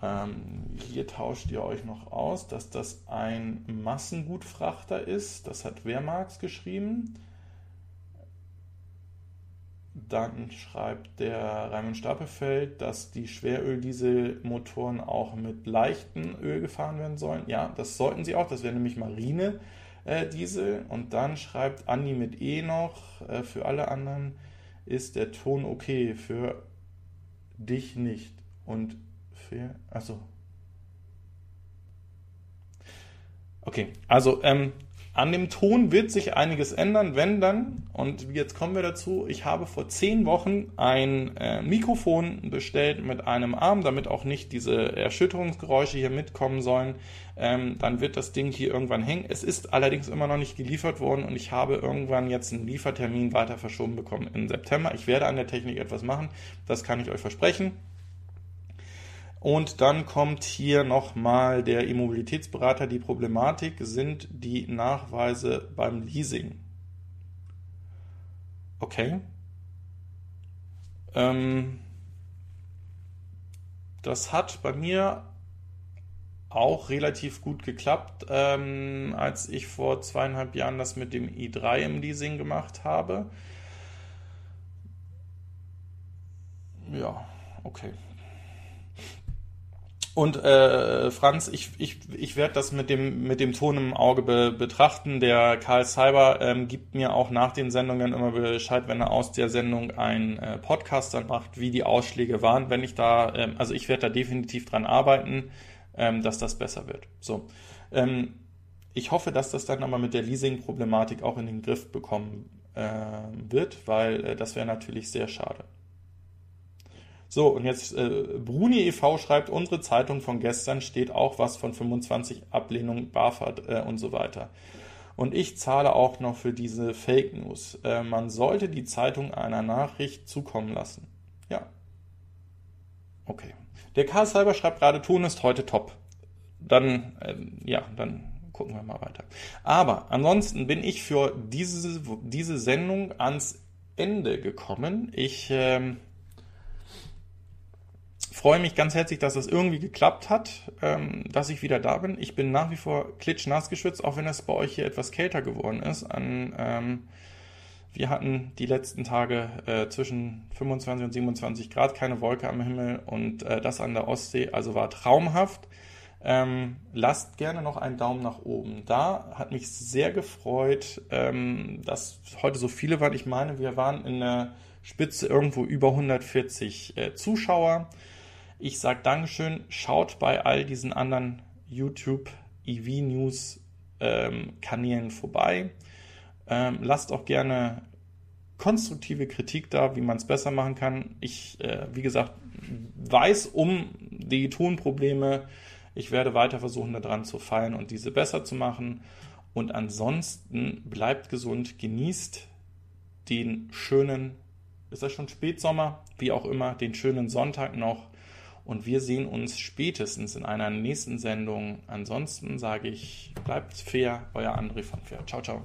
Ähm, hier tauscht ihr euch noch aus, dass das ein Massengutfrachter ist. Das hat Wehrmarks geschrieben. Dann schreibt der Raimund Stapelfeld, dass die Schweröldieselmotoren auch mit leichtem Öl gefahren werden sollen. Ja, das sollten sie auch. Das wäre nämlich Marine. Äh, Diesel. Und dann schreibt Andi mit E noch, äh, für alle anderen ist der Ton okay, für dich nicht. Und Fair. Achso. Okay, also ähm, an dem Ton wird sich einiges ändern, wenn dann, und jetzt kommen wir dazu, ich habe vor zehn Wochen ein äh, Mikrofon bestellt mit einem Arm, damit auch nicht diese Erschütterungsgeräusche hier mitkommen sollen. Ähm, dann wird das Ding hier irgendwann hängen. Es ist allerdings immer noch nicht geliefert worden und ich habe irgendwann jetzt einen Liefertermin weiter verschoben bekommen im September. Ich werde an der Technik etwas machen, das kann ich euch versprechen. Und dann kommt hier nochmal der Immobilitätsberater. Die Problematik sind die Nachweise beim Leasing. Okay. Ähm, das hat bei mir auch relativ gut geklappt, ähm, als ich vor zweieinhalb Jahren das mit dem i3 im Leasing gemacht habe. Ja, okay. Und äh, Franz, ich, ich, ich werde das mit dem, mit dem Ton im Auge be betrachten. Der Karl Cyber ähm, gibt mir auch nach den Sendungen immer Bescheid, wenn er aus der Sendung einen äh, Podcast dann macht, wie die Ausschläge waren. Wenn ich da, ähm, also ich werde da definitiv dran arbeiten, ähm, dass das besser wird. So. Ähm, ich hoffe, dass das dann aber mit der Leasing-Problematik auch in den Griff bekommen äh, wird, weil äh, das wäre natürlich sehr schade. So, und jetzt äh, Bruni e.V. schreibt, unsere Zeitung von gestern steht auch was von 25 Ablehnung, BAFAD äh, und so weiter. Und ich zahle auch noch für diese Fake News. Äh, man sollte die Zeitung einer Nachricht zukommen lassen. Ja. Okay. Der Karl Cyber schreibt gerade, Ton ist heute top. Dann, äh, ja, dann gucken wir mal weiter. Aber ansonsten bin ich für diese, diese Sendung ans Ende gekommen. Ich ähm, freue mich ganz herzlich, dass das irgendwie geklappt hat, ähm, dass ich wieder da bin. Ich bin nach wie vor klitschnass geschwitzt, auch wenn es bei euch hier etwas kälter geworden ist. An, ähm, wir hatten die letzten Tage äh, zwischen 25 und 27 Grad, keine Wolke am Himmel und äh, das an der Ostsee, also war traumhaft. Ähm, lasst gerne noch einen Daumen nach oben da. Hat mich sehr gefreut, ähm, dass heute so viele waren. Ich meine, wir waren in der Spitze irgendwo über 140 äh, Zuschauer. Ich sage Dankeschön. Schaut bei all diesen anderen YouTube EV News ähm, Kanälen vorbei. Ähm, lasst auch gerne konstruktive Kritik da, wie man es besser machen kann. Ich, äh, wie gesagt, weiß um die Tonprobleme. Ich werde weiter versuchen, daran zu feilen und diese besser zu machen. Und ansonsten bleibt gesund, genießt den schönen, ist das schon Spätsommer, wie auch immer, den schönen Sonntag noch und wir sehen uns spätestens in einer nächsten Sendung. Ansonsten sage ich, bleibt fair, euer André von Fair. Ciao, ciao.